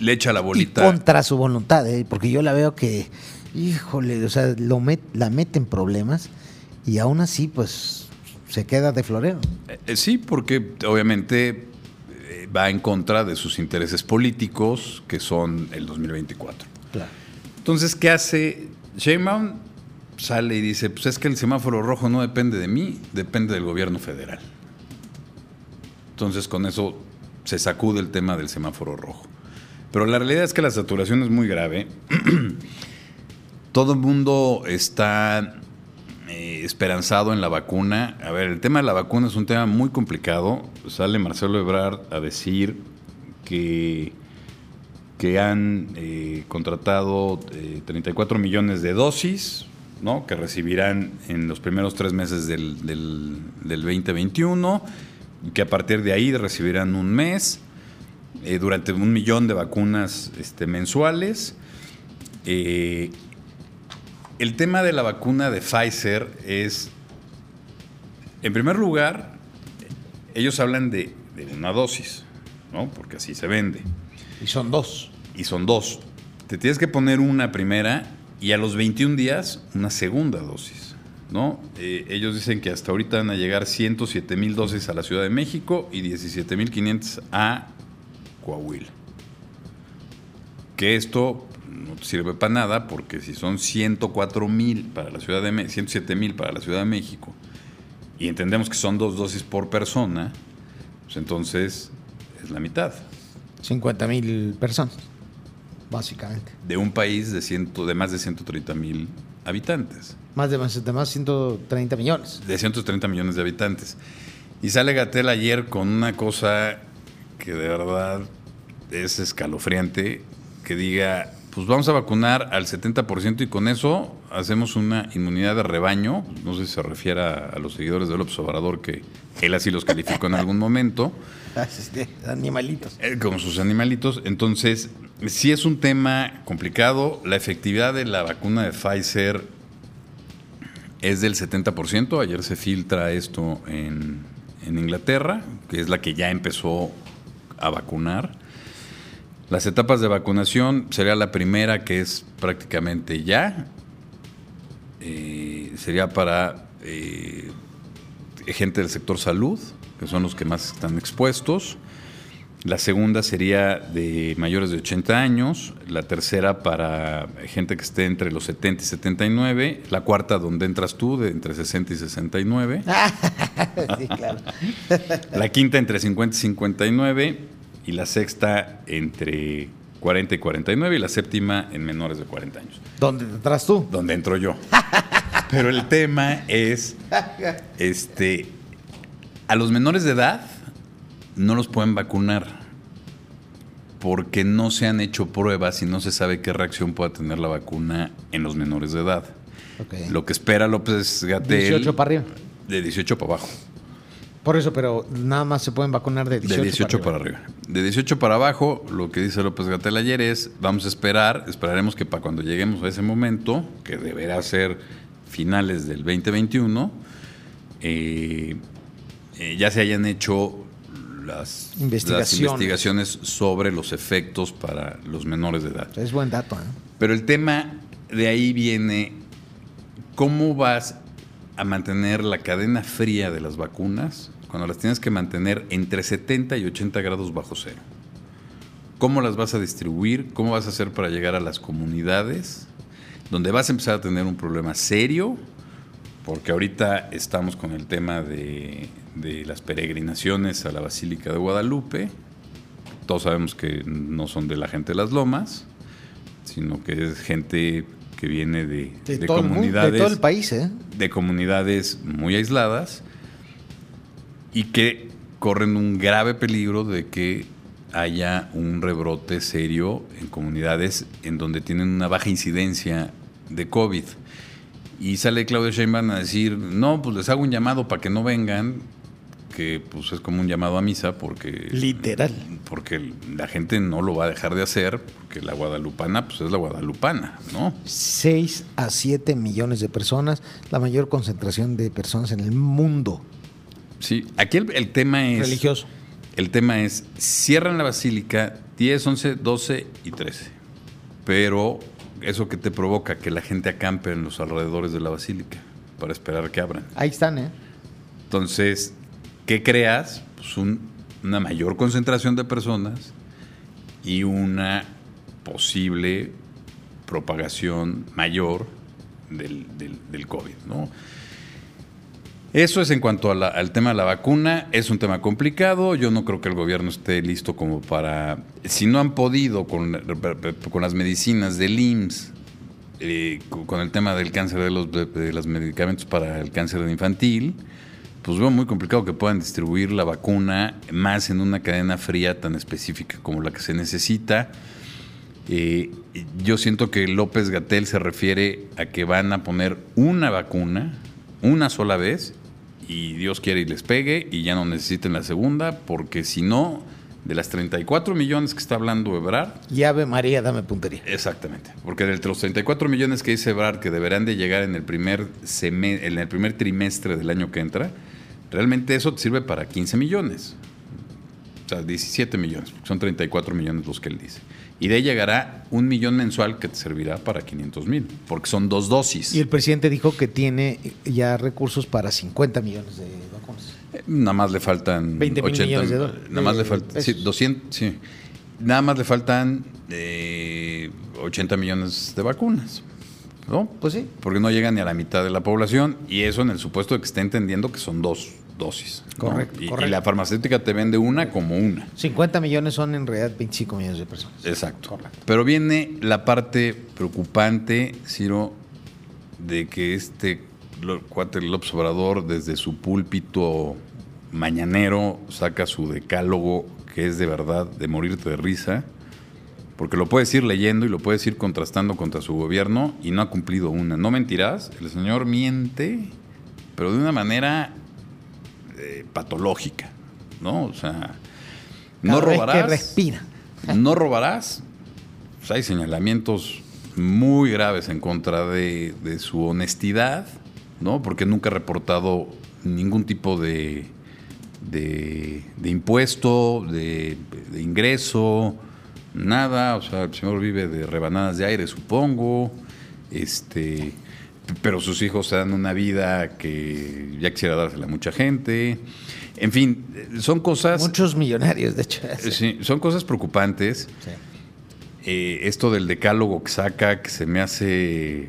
le echa la Y bolita. contra su voluntad, ¿eh? porque yo la veo que, híjole, o sea, lo met- la mete en problemas y aún así, pues, se queda de florero. Eh, sí, porque obviamente eh, va en contra de sus intereses políticos, que son el 2024. Claro. Entonces, ¿qué hace? Sheinbaum sale y dice, pues es que el semáforo rojo no depende de mí, depende del gobierno federal. Entonces, con eso se sacude el tema del semáforo rojo. Pero la realidad es que la saturación es muy grave. Todo el mundo está eh, esperanzado en la vacuna. A ver, el tema de la vacuna es un tema muy complicado. Sale Marcelo Ebrard a decir que, que han eh, contratado eh, 34 millones de dosis, ¿no? que recibirán en los primeros tres meses del, del, del 2021, y que a partir de ahí recibirán un mes, eh, durante un millón de vacunas este, mensuales. Eh, el tema de la vacuna de Pfizer es, en primer lugar, ellos hablan de, de una dosis, ¿no? Porque así se vende. Y son dos. Y son dos. Te tienes que poner una primera y a los 21 días una segunda dosis, ¿no? Eh, ellos dicen que hasta ahorita van a llegar 107 mil dosis a la Ciudad de México y 17 mil 500 a Coahuila. Que esto no te sirve para nada porque si son 104 mil para la Ciudad de México, 107 mil para la Ciudad de México y entendemos que son dos dosis por persona, pues entonces es la mitad 50 mil personas, básicamente. de un país de, ciento, de más de 130 mil habitantes, Más de más, de más 130 millones. de 130 millones de habitantes. Y sale Gatel ayer con una cosa que de verdad es escalofriante, que diga, pues vamos a vacunar al 70% y con eso hacemos una inmunidad de rebaño, no sé si se refiere a, los seguidores del López Obrador, que él así los calificó en algún momento. Animalitos. Eh, Como sus animalitos. Entonces, sí es un tema complicado. La efectividad de la vacuna de Pfizer es del 70%. Ayer se filtra esto en, en Inglaterra, que es la que ya empezó a vacunar. Las etapas de vacunación sería la primera, que es prácticamente ya. Eh, sería para eh, gente del sector salud, que son los que más están expuestos. La segunda sería de mayores de 80 años, la tercera para gente que esté entre los 70 y 79, la cuarta donde entras tú, de entre 60 y 69, sí, claro. la quinta entre 50 y 59 y la sexta entre 40 y 49 y la séptima en menores de 40 años. ¿Dónde entras tú? Donde entro yo. Pero el tema es, este, a los menores de edad no los pueden vacunar porque no se han hecho pruebas y no se sabe qué reacción pueda tener la vacuna en los menores de edad. Lo que espera López Gatel 18 para arriba. de 18 para abajo. Por eso, pero nada más se pueden vacunar de 18, de 18 para arriba. De 18 para abajo, lo que dice López Gatel ayer es, vamos a esperar, esperaremos que para cuando lleguemos a ese momento, que deberá ser finales del 2021, eh, eh, ya se hayan hecho las las Investigaciones. investigaciones sobre los efectos para los menores de edad. Es buen dato, ¿eh? Pero el tema de ahí viene, ¿cómo vas a mantener la cadena fría de las vacunas cuando las tienes que mantener entre 70 y 80 grados bajo cero? ¿Cómo las vas a distribuir? ¿Cómo vas a hacer para llegar a las comunidades donde vas a empezar a tener un problema serio? Porque ahorita estamos con el tema de, de las peregrinaciones a la Basílica de Guadalupe. Todos sabemos que no son de la gente de las lomas, sino que es gente que viene de, De de comunidades. todo el país, ¿eh? De comunidades muy aisladas y que corren un grave peligro de que haya un rebrote serio en comunidades en donde tienen una baja incidencia de COVID. Y sale Claudia Sheinbaum a decir, no, pues les hago un llamado para que no vengan, que pues es como un llamado a misa porque... Literal. Porque la gente no lo va a dejar de hacer, porque la guadalupana pues es la guadalupana, ¿no? 6 a 7 millones de personas, la mayor concentración de personas en el mundo. Sí, aquí el, el tema es... Religioso. El tema es, cierran la basílica 10, 11, 12 y 13. Pero eso que te provoca que la gente acampe en los alrededores de la basílica para esperar que abran. Ahí están, ¿eh? Entonces, ¿qué creas? Pues un- una mayor concentración de personas y una posible propagación mayor del, del- del COVID, ¿no? Eso es en cuanto al tema de la vacuna. Es un tema complicado. Yo no creo que el gobierno esté listo como para... Si no han podido con, las medicinas del IMSS, eh, con el tema del cáncer de los, de, de los medicamentos para el cáncer infantil, pues veo muy complicado que puedan distribuir la vacuna más en una cadena fría tan específica como la que se necesita. Eh, yo siento que López Gatel se refiere a que van a poner una vacuna una sola vez y Dios quiere y les pegue y ya no necesiten la segunda porque si no, de las 34 millones que está hablando Ebrard, Y Ave María, dame puntería. Exactamente, porque de los 34 millones que dice Ebrard que deberán de llegar en el primer en el primer trimestre del año que entra, realmente eso te sirve para 15 millones. O sea, 17 millones, porque son 34 millones los que él dice. Y de ahí llegará un millón mensual que te servirá para 500 mil, porque son dos dosis. Y el presidente dijo que tiene ya recursos para 50 millones de vacunas. Eh, Nada más le faltan 20 mil millones de dólares. Nada más le faltan sí, pesos. 200, sí. Nada más le faltan eh, 80 millones de vacunas. ¿No? Pues sí. Porque no llegan ni a la mitad de la población y eso en el supuesto de que esté entendiendo que son dos dosis. Correcto, Y, y correcto. la farmacéutica te vende una como una. 50 millones son en realidad 25 millones de personas. Exacto. Pero viene la parte preocupante, Ciro, de que este cuate López Obrador desde su púlpito mañanero saca su decálogo que es de verdad de morirte de risa, porque lo puedes ir leyendo y lo puedes ir contrastando contra su gobierno y no ha cumplido una. No mentirás, el señor miente, pero de una manera eh, patológica, ¿no? O sea, no Cada vez robarás. que respira. No robarás. Hay señalamientos muy graves en contra de, de su honestidad, ¿no? Porque nunca ha reportado ningún tipo de, de, de impuesto, de, de ingreso, nada. O sea, el señor vive de rebanadas de aire, supongo. Este, pero sus hijos se dan una vida que ya quisiera dársela a mucha gente. En fin, son cosas. Muchos millonarios, de hecho. Sí, son cosas preocupantes. Eh, esto del decálogo que saca, que se me hace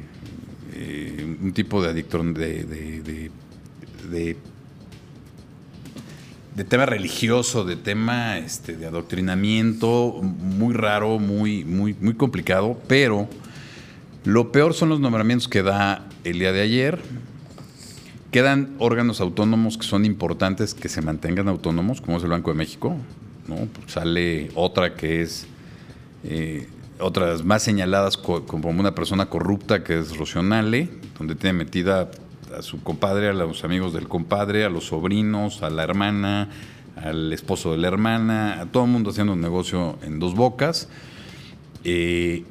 eh, un tipo de adicción de, de, de- de- de tema religioso, de tema este, de adoctrinamiento, muy raro, muy, muy, muy complicado, pero lo peor son los nombramientos que da el día de ayer. Quedan órganos autónomos que son importantes que se mantengan autónomos, como es el Banco de México. Pues sale otra que es, eh, otras más señaladas co- como una persona corrupta, que es Rocionale, donde tiene metida a su compadre, a los amigos del compadre, a los sobrinos, a la hermana, al esposo de la hermana, a todo el mundo haciendo un negocio en dos bocas. Eh,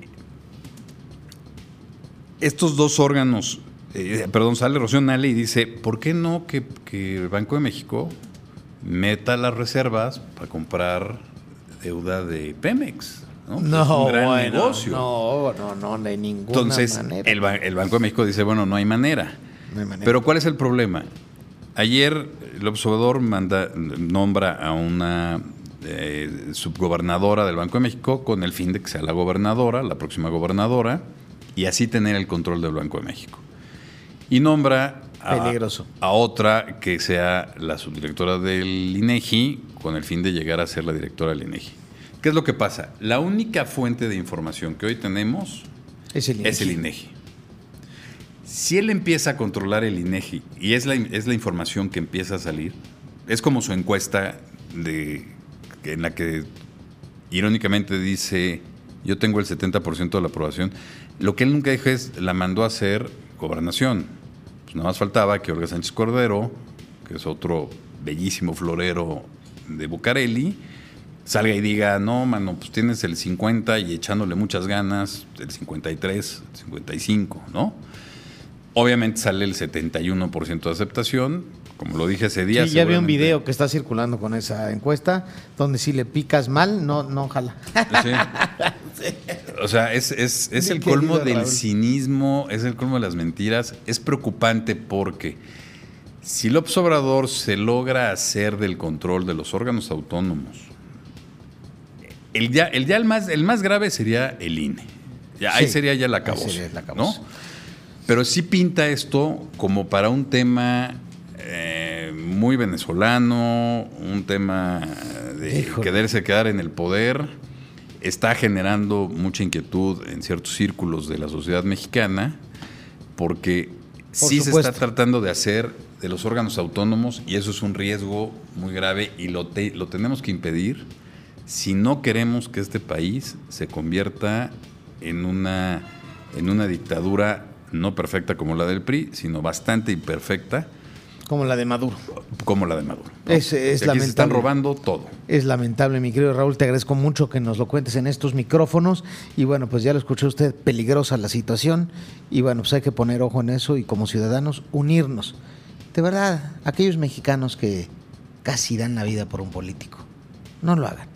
estos dos órganos, eh, perdón, sale Rocío Nale y dice, ¿por qué no que, que el Banco de México meta las reservas para comprar deuda de Pemex? No, No, es un gran bueno, negocio. no, no, no, de ninguna Entonces, manera. el, el Banco de México dice, bueno, no hay manera. No hay manera. Pero ¿cuál es el problema? Ayer el observador manda, nombra a una eh, subgobernadora del Banco de México con el fin de que sea la gobernadora, la próxima gobernadora, y así tener el control del Banco de México. Y nombra a, Peligroso. a otra que sea la subdirectora del INEGI con el fin de llegar a ser la directora del INEGI. ¿Qué es lo que pasa? La única fuente de información que hoy tenemos Es el es el INEGI. Si él empieza a controlar el INEGI y es la, es la información que empieza a salir, es como su encuesta de, en la que irónicamente dice, yo tengo el 70% de la aprobación. Lo que él nunca dijo es, la mandó a hacer gobernación. Pues nada más faltaba que Olga Sánchez Cordero, que es otro bellísimo florero de Bucareli, salga y diga, no, mano, pues tienes el 50 y echándole muchas ganas, el 53, el 55, ¿no? Obviamente sale el 71% de aceptación, como lo dije ese día. Sí, ya vi un video que está circulando con esa encuesta, donde si le picas mal, no, no jala. O sea, es, es- es el colmo del Raúl. cinismo, es el colmo de las mentiras. Es preocupante porque si López Obrador se logra hacer del control de los órganos autónomos, el ya, el, ya el, más, el más grave sería el INE. Ya, ahí sería ya la el acabose. ¿no? Pero sí pinta esto como para un tema eh, muy venezolano, un tema de Híjole. quererse quedar en el poder. Está generando mucha inquietud en ciertos círculos de la sociedad mexicana porque Por sí se está tratando de hacer de los órganos autónomos y eso es un riesgo muy grave y lo, te- lo tenemos que impedir si no queremos que este país se convierta en una, en una dictadura no perfecta como la del PRI, sino bastante imperfecta Como la de Maduro. como la de Maduro. ¿no? Es- es aquí se están lamentable. robando todo. Es lamentable, mi querido Raúl. Te agradezco mucho que nos lo cuentes en estos micrófonos. Y bueno, pues ya lo escuchó usted, peligrosa la situación. Y bueno, pues hay que poner ojo en eso y como ciudadanos unirnos. De verdad, aquellos mexicanos que casi dan la vida por un político, no lo hagan.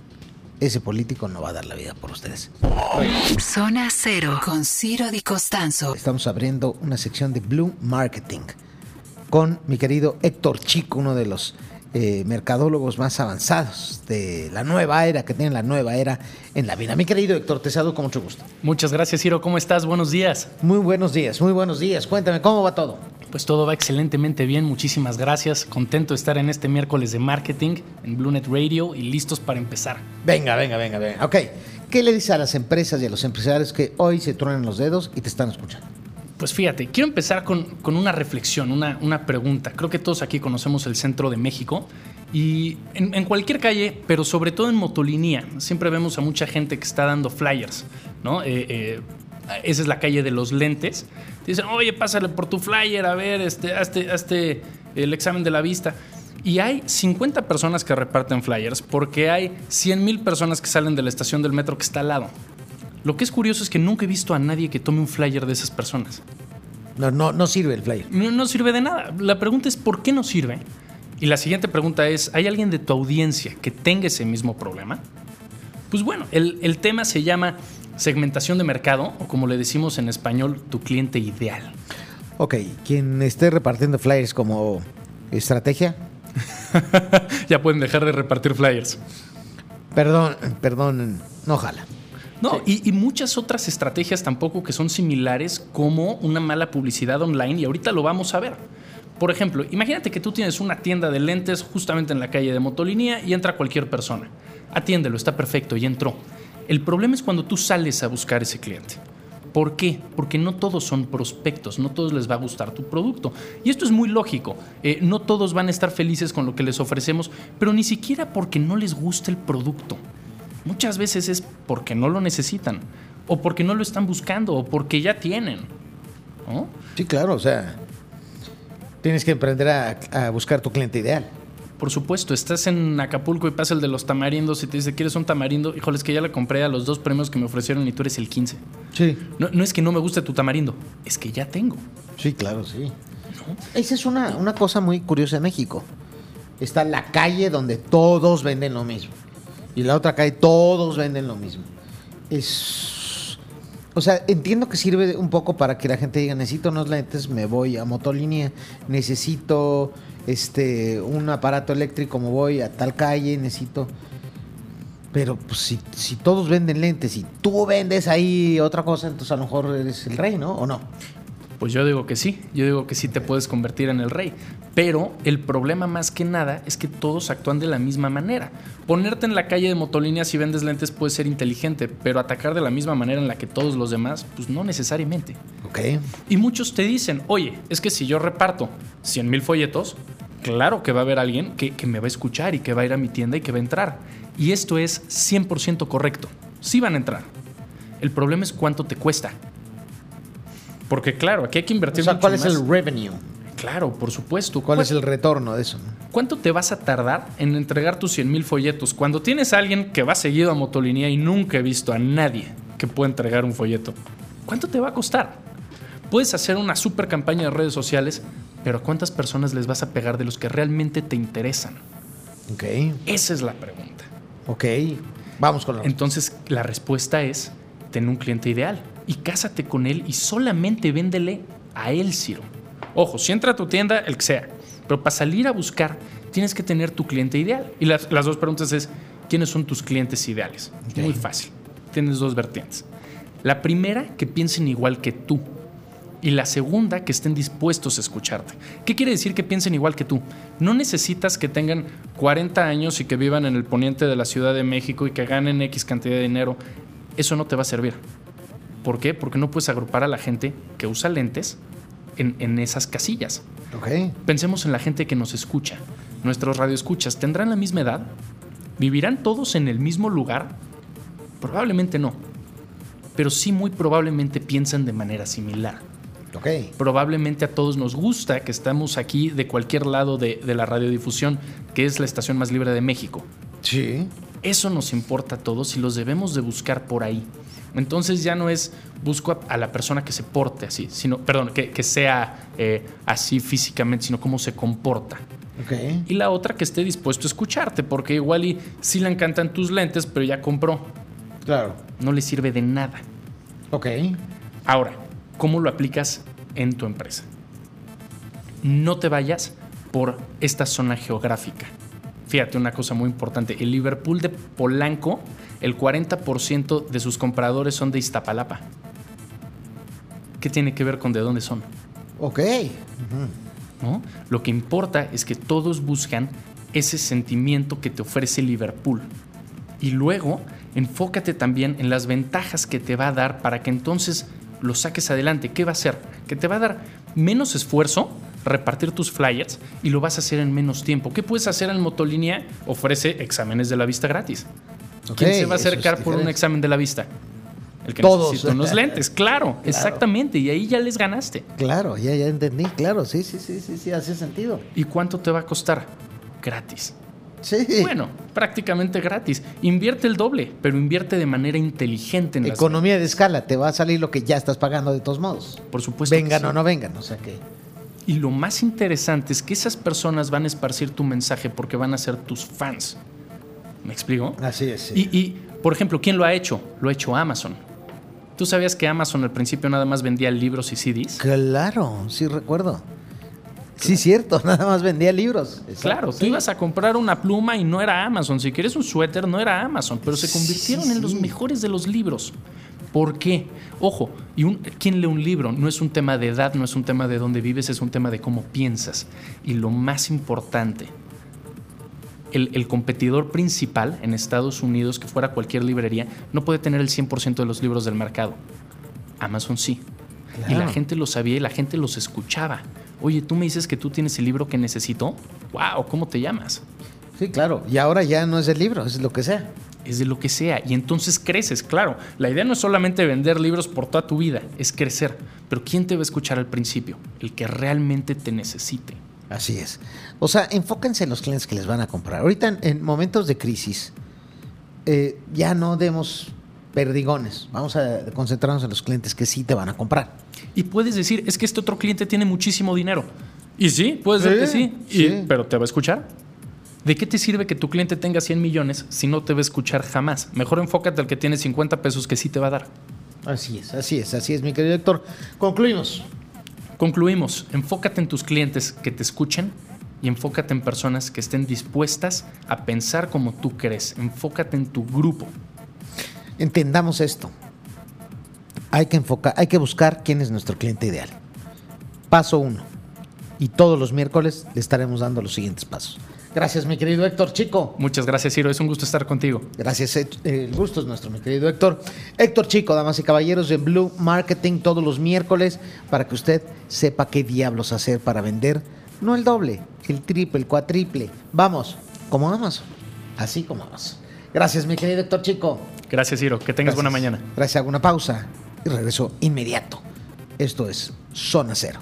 Ese político no va a dar la vida por ustedes. Zona Cero con Ciro Di Costanzo. Estamos abriendo una sección de Blue Marketing con mi querido Héctor Chico, uno de los eh, mercadólogos más avanzados de la nueva era, que tiene la nueva era en la vida. Mi querido Héctor, te saludo con mucho gusto. Muchas gracias, Ciro. ¿Cómo estás? Buenos días. Muy buenos días, muy buenos días. Cuéntame, ¿cómo va todo? Pues todo va excelentemente bien. Muchísimas gracias. Contento de estar en este miércoles de marketing en BlueNet Radio y listos para empezar. Venga, venga, venga, venga. Ok, ¿qué le dices a las empresas y a los empresarios que hoy se truenan los dedos y te están escuchando? Pues fíjate, quiero empezar con, con una reflexión, una, una pregunta. Creo que todos aquí conocemos el centro de México y en, cualquier calle, pero sobre todo en motolinía, siempre vemos a mucha gente que está dando flyers, ¿no? Eh, eh, esa es la calle de los lentes. Te dicen, oye, pásale por tu flyer, a ver, este, hazte, hazte el examen de la vista. Y hay 50 personas que reparten flyers porque hay 100 mil personas que salen de la estación del metro que está al lado. Lo que es curioso es que nunca he visto a nadie que tome un flyer de esas personas. No, no, no sirve el flyer. No, no sirve de nada. La pregunta es ¿por qué no sirve? Y la siguiente pregunta es, ¿hay alguien de tu audiencia que tenga ese mismo problema? Pues bueno, el, el tema se llama segmentación de mercado, o como le decimos en español, tu cliente ideal. Ok, quien esté repartiendo flyers como estrategia, ya pueden dejar de repartir flyers. perdón, perdón, no jala. No, y, y muchas otras estrategias tampoco que son similares como una mala publicidad online y ahorita lo vamos a ver. Por ejemplo, imagínate que tú tienes una tienda de lentes justamente en la calle de Motolinía y entra cualquier persona. Atiéndelo, está perfecto, y entró. El problema es cuando tú sales a buscar ese cliente. ¿Por qué? Porque no todos son prospectos, no todos les va a gustar tu producto. Y esto es muy lógico. Eh, no todos van a estar felices con lo que les ofrecemos, pero ni siquiera porque no les guste el producto. Muchas veces es porque no lo necesitan, o porque no lo están buscando, o porque ya tienen. ¿no? Sí, claro, o sea, tienes que emprender a, a buscar tu cliente ideal. Por supuesto, estás en Acapulco y pasa el de los tamarindos y te dice, ¿quieres un tamarindo? Híjole, es que ya le compré a los dos premios que me ofrecieron y tú eres el 15. Sí. No, no es que no me guste tu tamarindo, es que ya tengo. Sí, claro, sí. Esa es una, una cosa muy curiosa en México. Está la calle donde todos venden lo mismo. Y la otra calle todos venden lo mismo. Es. O sea, entiendo que sirve un poco para que la gente diga, necesito unos lentes, me voy a motolínea, necesito este un aparato eléctrico, me voy a tal calle, necesito. Pero pues, si, si todos venden lentes y tú vendes ahí otra cosa, entonces a lo mejor eres el rey, ¿no? ¿O no? Pues yo digo que sí, yo digo que sí te puedes convertir en el rey. Pero el problema más que nada es que todos actúan de la misma manera. Ponerte en la calle de motolínea si vendes lentes puede ser inteligente, pero atacar de la misma manera en la que todos los demás, pues no necesariamente. Ok. Y muchos te dicen, oye, es que si yo reparto 100 mil folletos, claro que va a haber alguien que, que, me va a escuchar y que va a ir a mi tienda y que va a entrar. Y esto es 100% correcto. Sí van a entrar. El problema es cuánto te cuesta. Porque claro, aquí hay que invertir O sea, mucho ¿cuál es el revenue? Claro, por supuesto. ¿Cuál es el retorno de eso? ¿Cuánto te vas a tardar en entregar tus 100 mil folletos cuando tienes a alguien que va seguido a Motolinía y nunca he visto a nadie que pueda entregar un folleto? ¿Cuánto te va a costar? Puedes hacer una super campaña de redes sociales, pero ¿a cuántas personas les vas a pegar de los que realmente te interesan? Ok. Esa es la pregunta. Ok. Vamos con la Entonces, la respuesta es: ten un cliente ideal y cásate con él y solamente véndele a él, Ciro. Ojo, si entra a tu tienda, el que sea. Pero para salir a buscar, tienes que tener tu cliente ideal. Y las, las dos preguntas es: ¿quiénes son tus clientes ideales? Muy fácil. Tienes dos vertientes. La primera, que piensen igual que tú. Y la segunda, que estén dispuestos a escucharte. ¿Qué quiere decir que piensen igual que tú? No necesitas que tengan 40 años y que vivan en el poniente de la Ciudad de México y que ganen X cantidad de dinero. Eso no te va a servir. ¿Por qué? Porque no puedes agrupar a la gente que usa lentes en, en esas casillas. Ok. Pensemos en la gente que nos escucha. Nuestros radioescuchas tendrán la misma edad, vivirán todos en el mismo lugar. Probablemente no, pero sí muy probablemente piensan de manera similar. Ok. Probablemente a todos nos gusta que estamos aquí de cualquier lado de, de la radiodifusión, que es la estación más libre de México. Sí. Eso nos importa a todos y los debemos de buscar por ahí. Entonces ya no es busco a, a la persona que se porte así, sino, perdón, que, que sea eh, así físicamente, sino cómo se comporta. Ok. Y la otra que esté dispuesto a escucharte, porque igual y sí le encantan tus lentes, pero ya compró. Claro. No le sirve de nada. Ok. Ahora, ¿cómo lo aplicas en tu empresa? No te vayas por esta zona geográfica. Fíjate una cosa muy importante. El Liverpool de Polanco, el 40% de sus compradores son de Iztapalapa. ¿Qué tiene que ver con de dónde son? Ok. ¿no? Lo que importa es que todos buscan ese sentimiento que te ofrece Liverpool. Y luego, enfócate también en las ventajas que te va a dar para que entonces lo saques adelante. ¿Qué va a hacer? Que te va a dar menos esfuerzo repartir tus flyers y lo vas a hacer en menos tiempo. ¿Qué puedes hacer en Motolínea? Ofrece exámenes de la vista gratis. ¿Quién se va a acercar por un examen de la vista? El que Todos. necesita unos lentes, claro, exactamente. Y ahí ya les ganaste. Claro, ya, ya entendí. Claro, sí, sí, sí, sí, sí, hace sentido. ¿Y cuánto te va a costar? Gratis. Sí. Bueno, prácticamente gratis. Invierte el doble, pero invierte de manera inteligente en las Economía de escala, te va a salir lo que ya estás pagando de todos modos. Por supuesto. Vengan sí. o no vengan, o sea que. Y lo más interesante es que esas personas van a esparcir tu mensaje porque van a ser tus fans. ¿Me explico? Así es. sí. Y, y, por ejemplo, ¿quién lo ha hecho? Lo ha hecho Amazon. ¿Tú sabías que Amazon al principio nada más vendía libros y CDs? Claro, sí recuerdo. Sí, cierto, nada más vendía libros. Exacto, Claro, tú ibas a comprar una pluma y no era Amazon. Si quieres un suéter, no era Amazon, pero se convirtieron sí, en los mejores de los libros. ¿Por qué? Ojo, y un, ¿quién lee un libro? No es un tema de edad, no es un tema de dónde vives, es un tema de cómo piensas. Y lo más importante, el, el competidor principal en Estados Unidos, que fuera cualquier librería, no puede tener el 100% de los libros del mercado. Amazon sí. Y la gente lo sabía y la gente los escuchaba. Oye, tú me dices que tú tienes el libro que necesito. ¡Wow! ¿Cómo te llamas? Sí, claro. Y ahora ya no es el libro, es lo que sea. Es de lo que sea. Y entonces creces, claro. La idea no es solamente vender libros por toda tu vida, es crecer. Pero ¿quién te va a escuchar al principio? El que realmente te necesite. Así es. O sea, enfóquense en los clientes que les van a comprar. Ahorita en, en momentos de crisis, eh, ya no demos perdigones. Vamos a concentrarnos en los clientes que sí te van a comprar. Y puedes decir, es que este otro cliente tiene muchísimo dinero. Y sí, puede ser que sí. Sí, Y- sí. pero ¿te va a escuchar? ¿De qué te sirve que tu cliente tenga 100 millones si no te va a escuchar jamás? Mejor enfócate al que tiene 50 pesos que sí te va a dar. Así es, así es, así es, mi querido Héctor. Concluimos. Concluimos, enfócate en tus clientes que te escuchen y enfócate en personas que estén dispuestas a pensar como tú crees. Enfócate en tu grupo. Entendamos esto. Hay que enfocar, hay que buscar quién es nuestro cliente ideal. paso uno. Y todos los miércoles le estaremos dando los siguientes pasos. Gracias, mi querido Héctor Chico. Muchas gracias, Ciro. Es un gusto estar contigo. Gracias, eh, el gusto es nuestro, mi querido Héctor. Héctor Chico, damas y caballeros de Blue Marketing todos los miércoles para que usted sepa qué diablos hacer para vender. No el doble, el triple, el cuatriple. Vamos, como Amazon. Así como Amazon. Gracias, mi querido Héctor Chico. Gracias, Ciro. Que tengas Gracias. buena mañana. Gracias, hago una pausa y regreso inmediato. Esto es Zona Cero.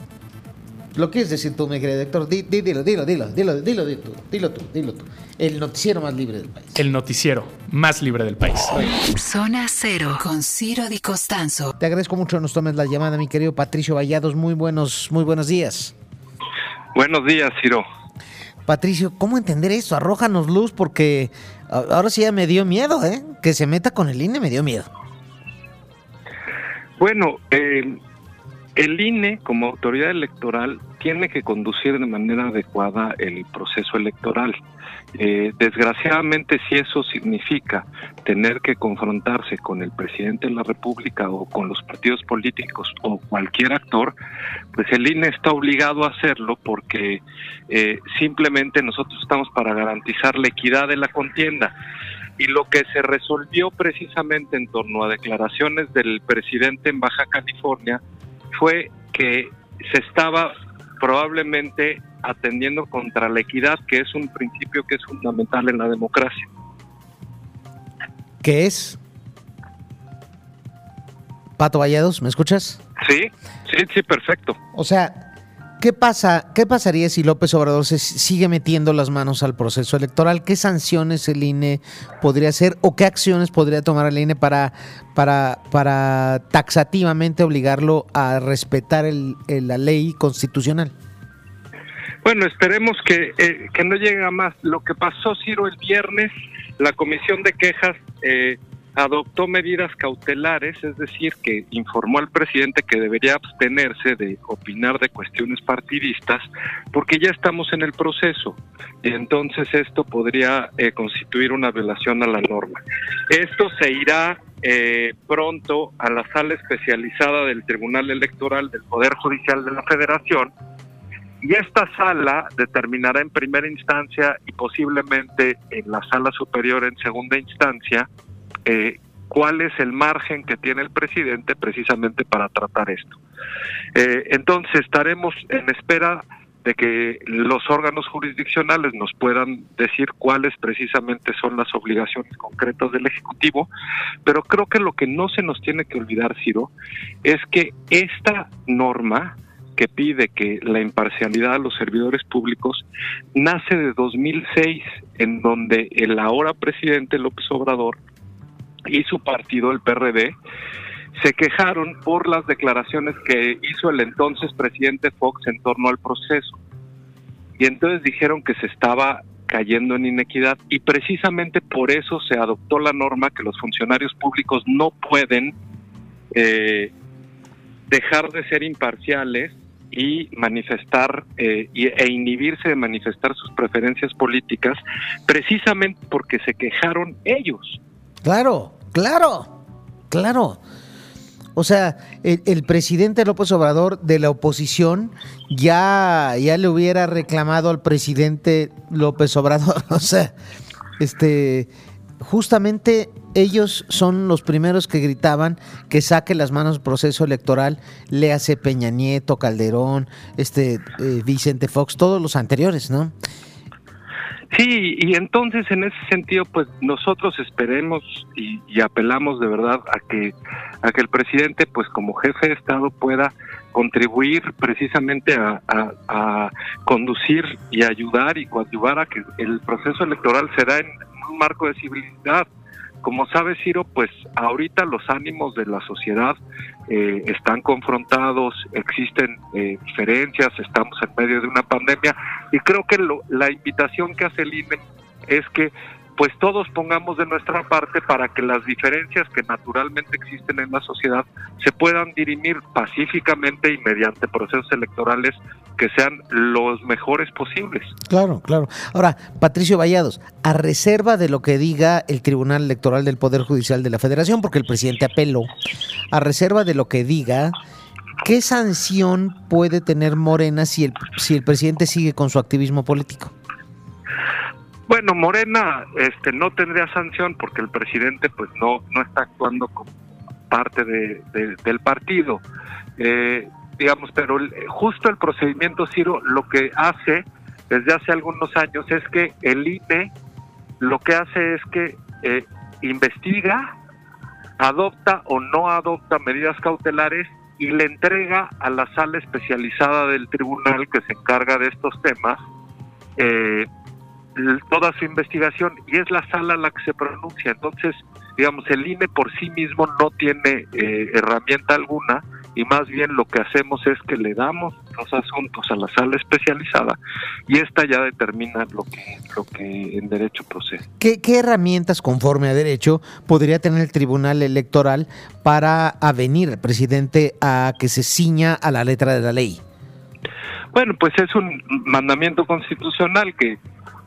¿Lo quieres decir tú, mi querido Héctor? Di- di- Dilo, dilo, dilo, dilo, dilo, dilo tú, dilo tú, dilo tú. El noticiero más libre del país. El noticiero más libre del país. Zona Cero con Ciro Di Costanzo. Te agradezco mucho que nos tomes la llamada, mi querido Patricio Vallados. Muy buenos, muy buenos días. Buenos días, Ciro. Patricio, ¿cómo entender esto? Arrójanos luz porque ahora sí ya me dio miedo, ¿eh? Que se meta con el INE me dio miedo. Bueno, eh, el INE como autoridad electoral tiene que conducir de manera adecuada el proceso electoral. Eh, desgraciadamente, si eso significa tener que confrontarse con el presidente de la República o con los partidos políticos o cualquier actor, pues el INE está obligado a hacerlo porque eh, simplemente nosotros estamos para garantizar la equidad de la contienda. Y lo que se resolvió precisamente en torno a declaraciones del presidente en Baja California fue que se estaba probablemente atendiendo contra la equidad, que es un principio que es fundamental en la democracia. ¿Qué es? Pato Vallados, ¿me escuchas? Sí, sí, sí, perfecto. O sea, ¿qué pasa? ¿Qué pasaría si López Obrador se sigue metiendo las manos al proceso electoral? ¿Qué sanciones el INE podría hacer o qué acciones podría tomar el INE para, para, para taxativamente obligarlo a respetar el- la ley constitucional? Bueno, esperemos que, eh, que no llegue a más. Lo que pasó, Ciro, el viernes, la Comisión de Quejas eh, adoptó medidas cautelares, es decir, que informó al presidente que debería abstenerse de opinar de cuestiones partidistas, porque ya estamos en el proceso. Y entonces esto podría eh, constituir una violación a la norma. Esto se irá eh, pronto a la sala especializada del Tribunal Electoral del Poder Judicial de la Federación y esta sala determinará en primera instancia y posiblemente en la sala superior en segunda instancia eh, cuál es el margen que tiene el presidente precisamente para tratar esto. Eh, entonces estaremos en espera de que los órganos jurisdiccionales nos puedan decir cuáles precisamente son las obligaciones concretas del Ejecutivo, pero creo que lo que no se nos tiene que olvidar, Ciro, es que esta norma que pide que la imparcialidad de los servidores públicos nace de 2006, en donde el ahora presidente López Obrador y su partido, el PRD, se quejaron por las declaraciones que hizo el entonces presidente Fox en torno al proceso. Y entonces dijeron que se estaba cayendo en inequidad y precisamente por eso se adoptó la norma que los funcionarios públicos no pueden eh, dejar de ser imparciales y manifestar eh, e inhibirse de manifestar sus preferencias políticas precisamente porque se quejaron ellos. Claro, claro, claro. O sea, el, presidente López Obrador de la oposición ya, ya le hubiera reclamado al presidente López Obrador. O sea, este, justamente ellos son los primeros que gritaban que saque las manos del proceso electoral, le hace Peña Nieto, Calderón, este, eh, Vicente Fox, todos los anteriores, ¿no? Sí, y entonces en ese sentido, pues nosotros esperemos y, y apelamos de verdad a que a que el presidente, pues como jefe de Estado, pueda contribuir precisamente a, a- a conducir y ayudar y coadyuvar a que el proceso electoral se da en un marco de civilidad. Como sabe Ciro, pues ahorita los ánimos de la sociedad eh, están confrontados, existen eh, diferencias, estamos en medio de una pandemia y creo que lo- la invitación que hace el INE es que pues todos pongamos de nuestra parte para que las diferencias que naturalmente existen en la sociedad se puedan dirimir pacíficamente y mediante procesos electorales que sean los mejores posibles. Claro, claro. Ahora, Patricio Vallados, a reserva de lo que diga el Tribunal Electoral del Poder Judicial de la Federación, porque el presidente apeló, a reserva de lo que diga, ¿qué sanción puede tener Morena si el, si el presidente sigue con su activismo político? Bueno, Morena este, no tendría sanción porque el presidente pues no, no está actuando como parte de, de- del partido. Eh, digamos, pero el- justo el procedimiento, Ciro, lo que hace desde hace algunos años es que el INE lo que hace es que eh, investiga, adopta o no adopta medidas cautelares y le entrega a la sala especializada del tribunal que se encarga de estos temas eh, toda su investigación y es la sala la que se pronuncia. Entonces, digamos, el INE por sí mismo no tiene eh, herramienta alguna y más bien lo que hacemos es que le damos los asuntos a la sala especializada y esta ya determina lo que lo que en derecho procede. ¿Qué, qué herramientas conforme a derecho podría tener el Tribunal Electoral para avenir al presidente a que se ciña a la letra de la ley? Bueno, pues es un mandamiento constitucional que,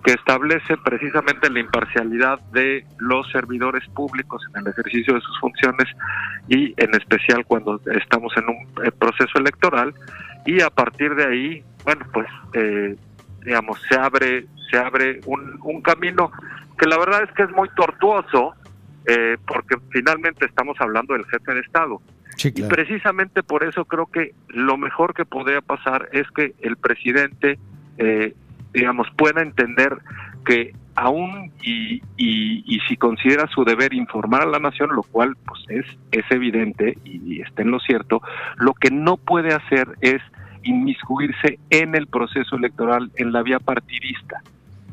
que establece precisamente la imparcialidad de los servidores públicos en el ejercicio de sus funciones y en especial cuando estamos en un eh, proceso electoral y a partir de ahí, bueno, pues eh, digamos se abre se abre un, un camino que la verdad es que es muy tortuoso eh, porque finalmente estamos hablando del jefe de Estado. Y precisamente por eso creo que lo mejor que podría pasar es que el presidente, eh, digamos, pueda entender que aún y, y, y si considera su deber informar a la nación, lo cual pues es, es evidente y, y está en lo cierto, lo que no puede hacer es inmiscuirse en el proceso electoral en la vía partidista.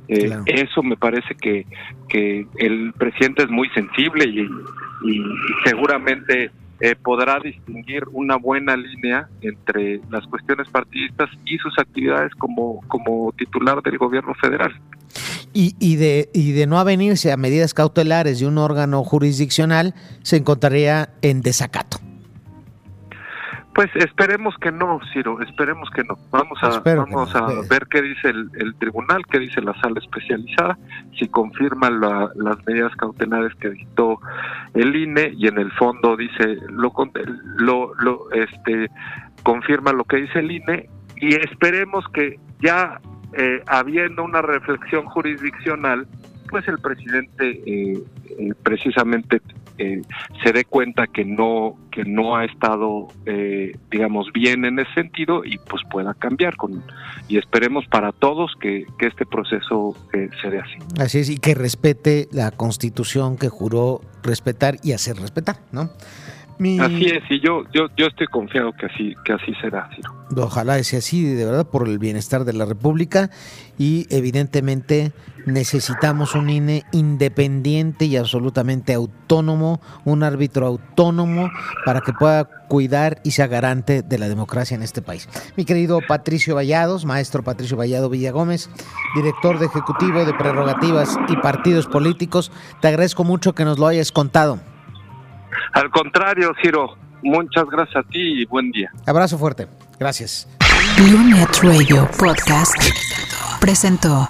Eh, Claro. Eso me parece que, que el presidente es muy sensible y, y- y seguramente eh, podrá distinguir una buena línea entre las cuestiones partidistas y sus actividades como, como titular del gobierno federal. Y, y de, y de no avenirse a medidas cautelares de un órgano jurisdiccional, se encontraría en desacato. Pues esperemos que no, Ciro, esperemos que no. Vamos a, Espero vamos no, a ver qué dice el, el tribunal, qué dice la sala especializada, si confirma la- las medidas cautelares que dictó el INE y en el fondo dice lo, lo, lo este confirma lo que dice el INE y esperemos que ya eh, habiendo una reflexión jurisdiccional, pues el presidente eh, eh, precisamente eh, se dé cuenta que no que no ha estado eh, digamos bien en ese sentido y pues pueda cambiar con y esperemos para todos que, que este proceso eh, se dé así Así es, y que respete la constitución que juró respetar y hacer respetar, ¿no? Mi- así es y yo yo yo estoy confiado que así que así será Ciro. Ojalá sea así, de verdad, por el bienestar de la República y evidentemente necesitamos un INE independiente y absolutamente autónomo, un árbitro autónomo para que pueda cuidar y sea garante de la democracia en este país. Mi querido Patricio Vallados, maestro Patricio Vallado Villagómez, director de Ejecutivo de Prerrogativas y Partidos Políticos, te agradezco mucho que nos lo hayas contado. Al contrario Ciro muchas gracias a ti y buen día Abrazo fuerte. Gracias. Blue Net Radio Podcast presentó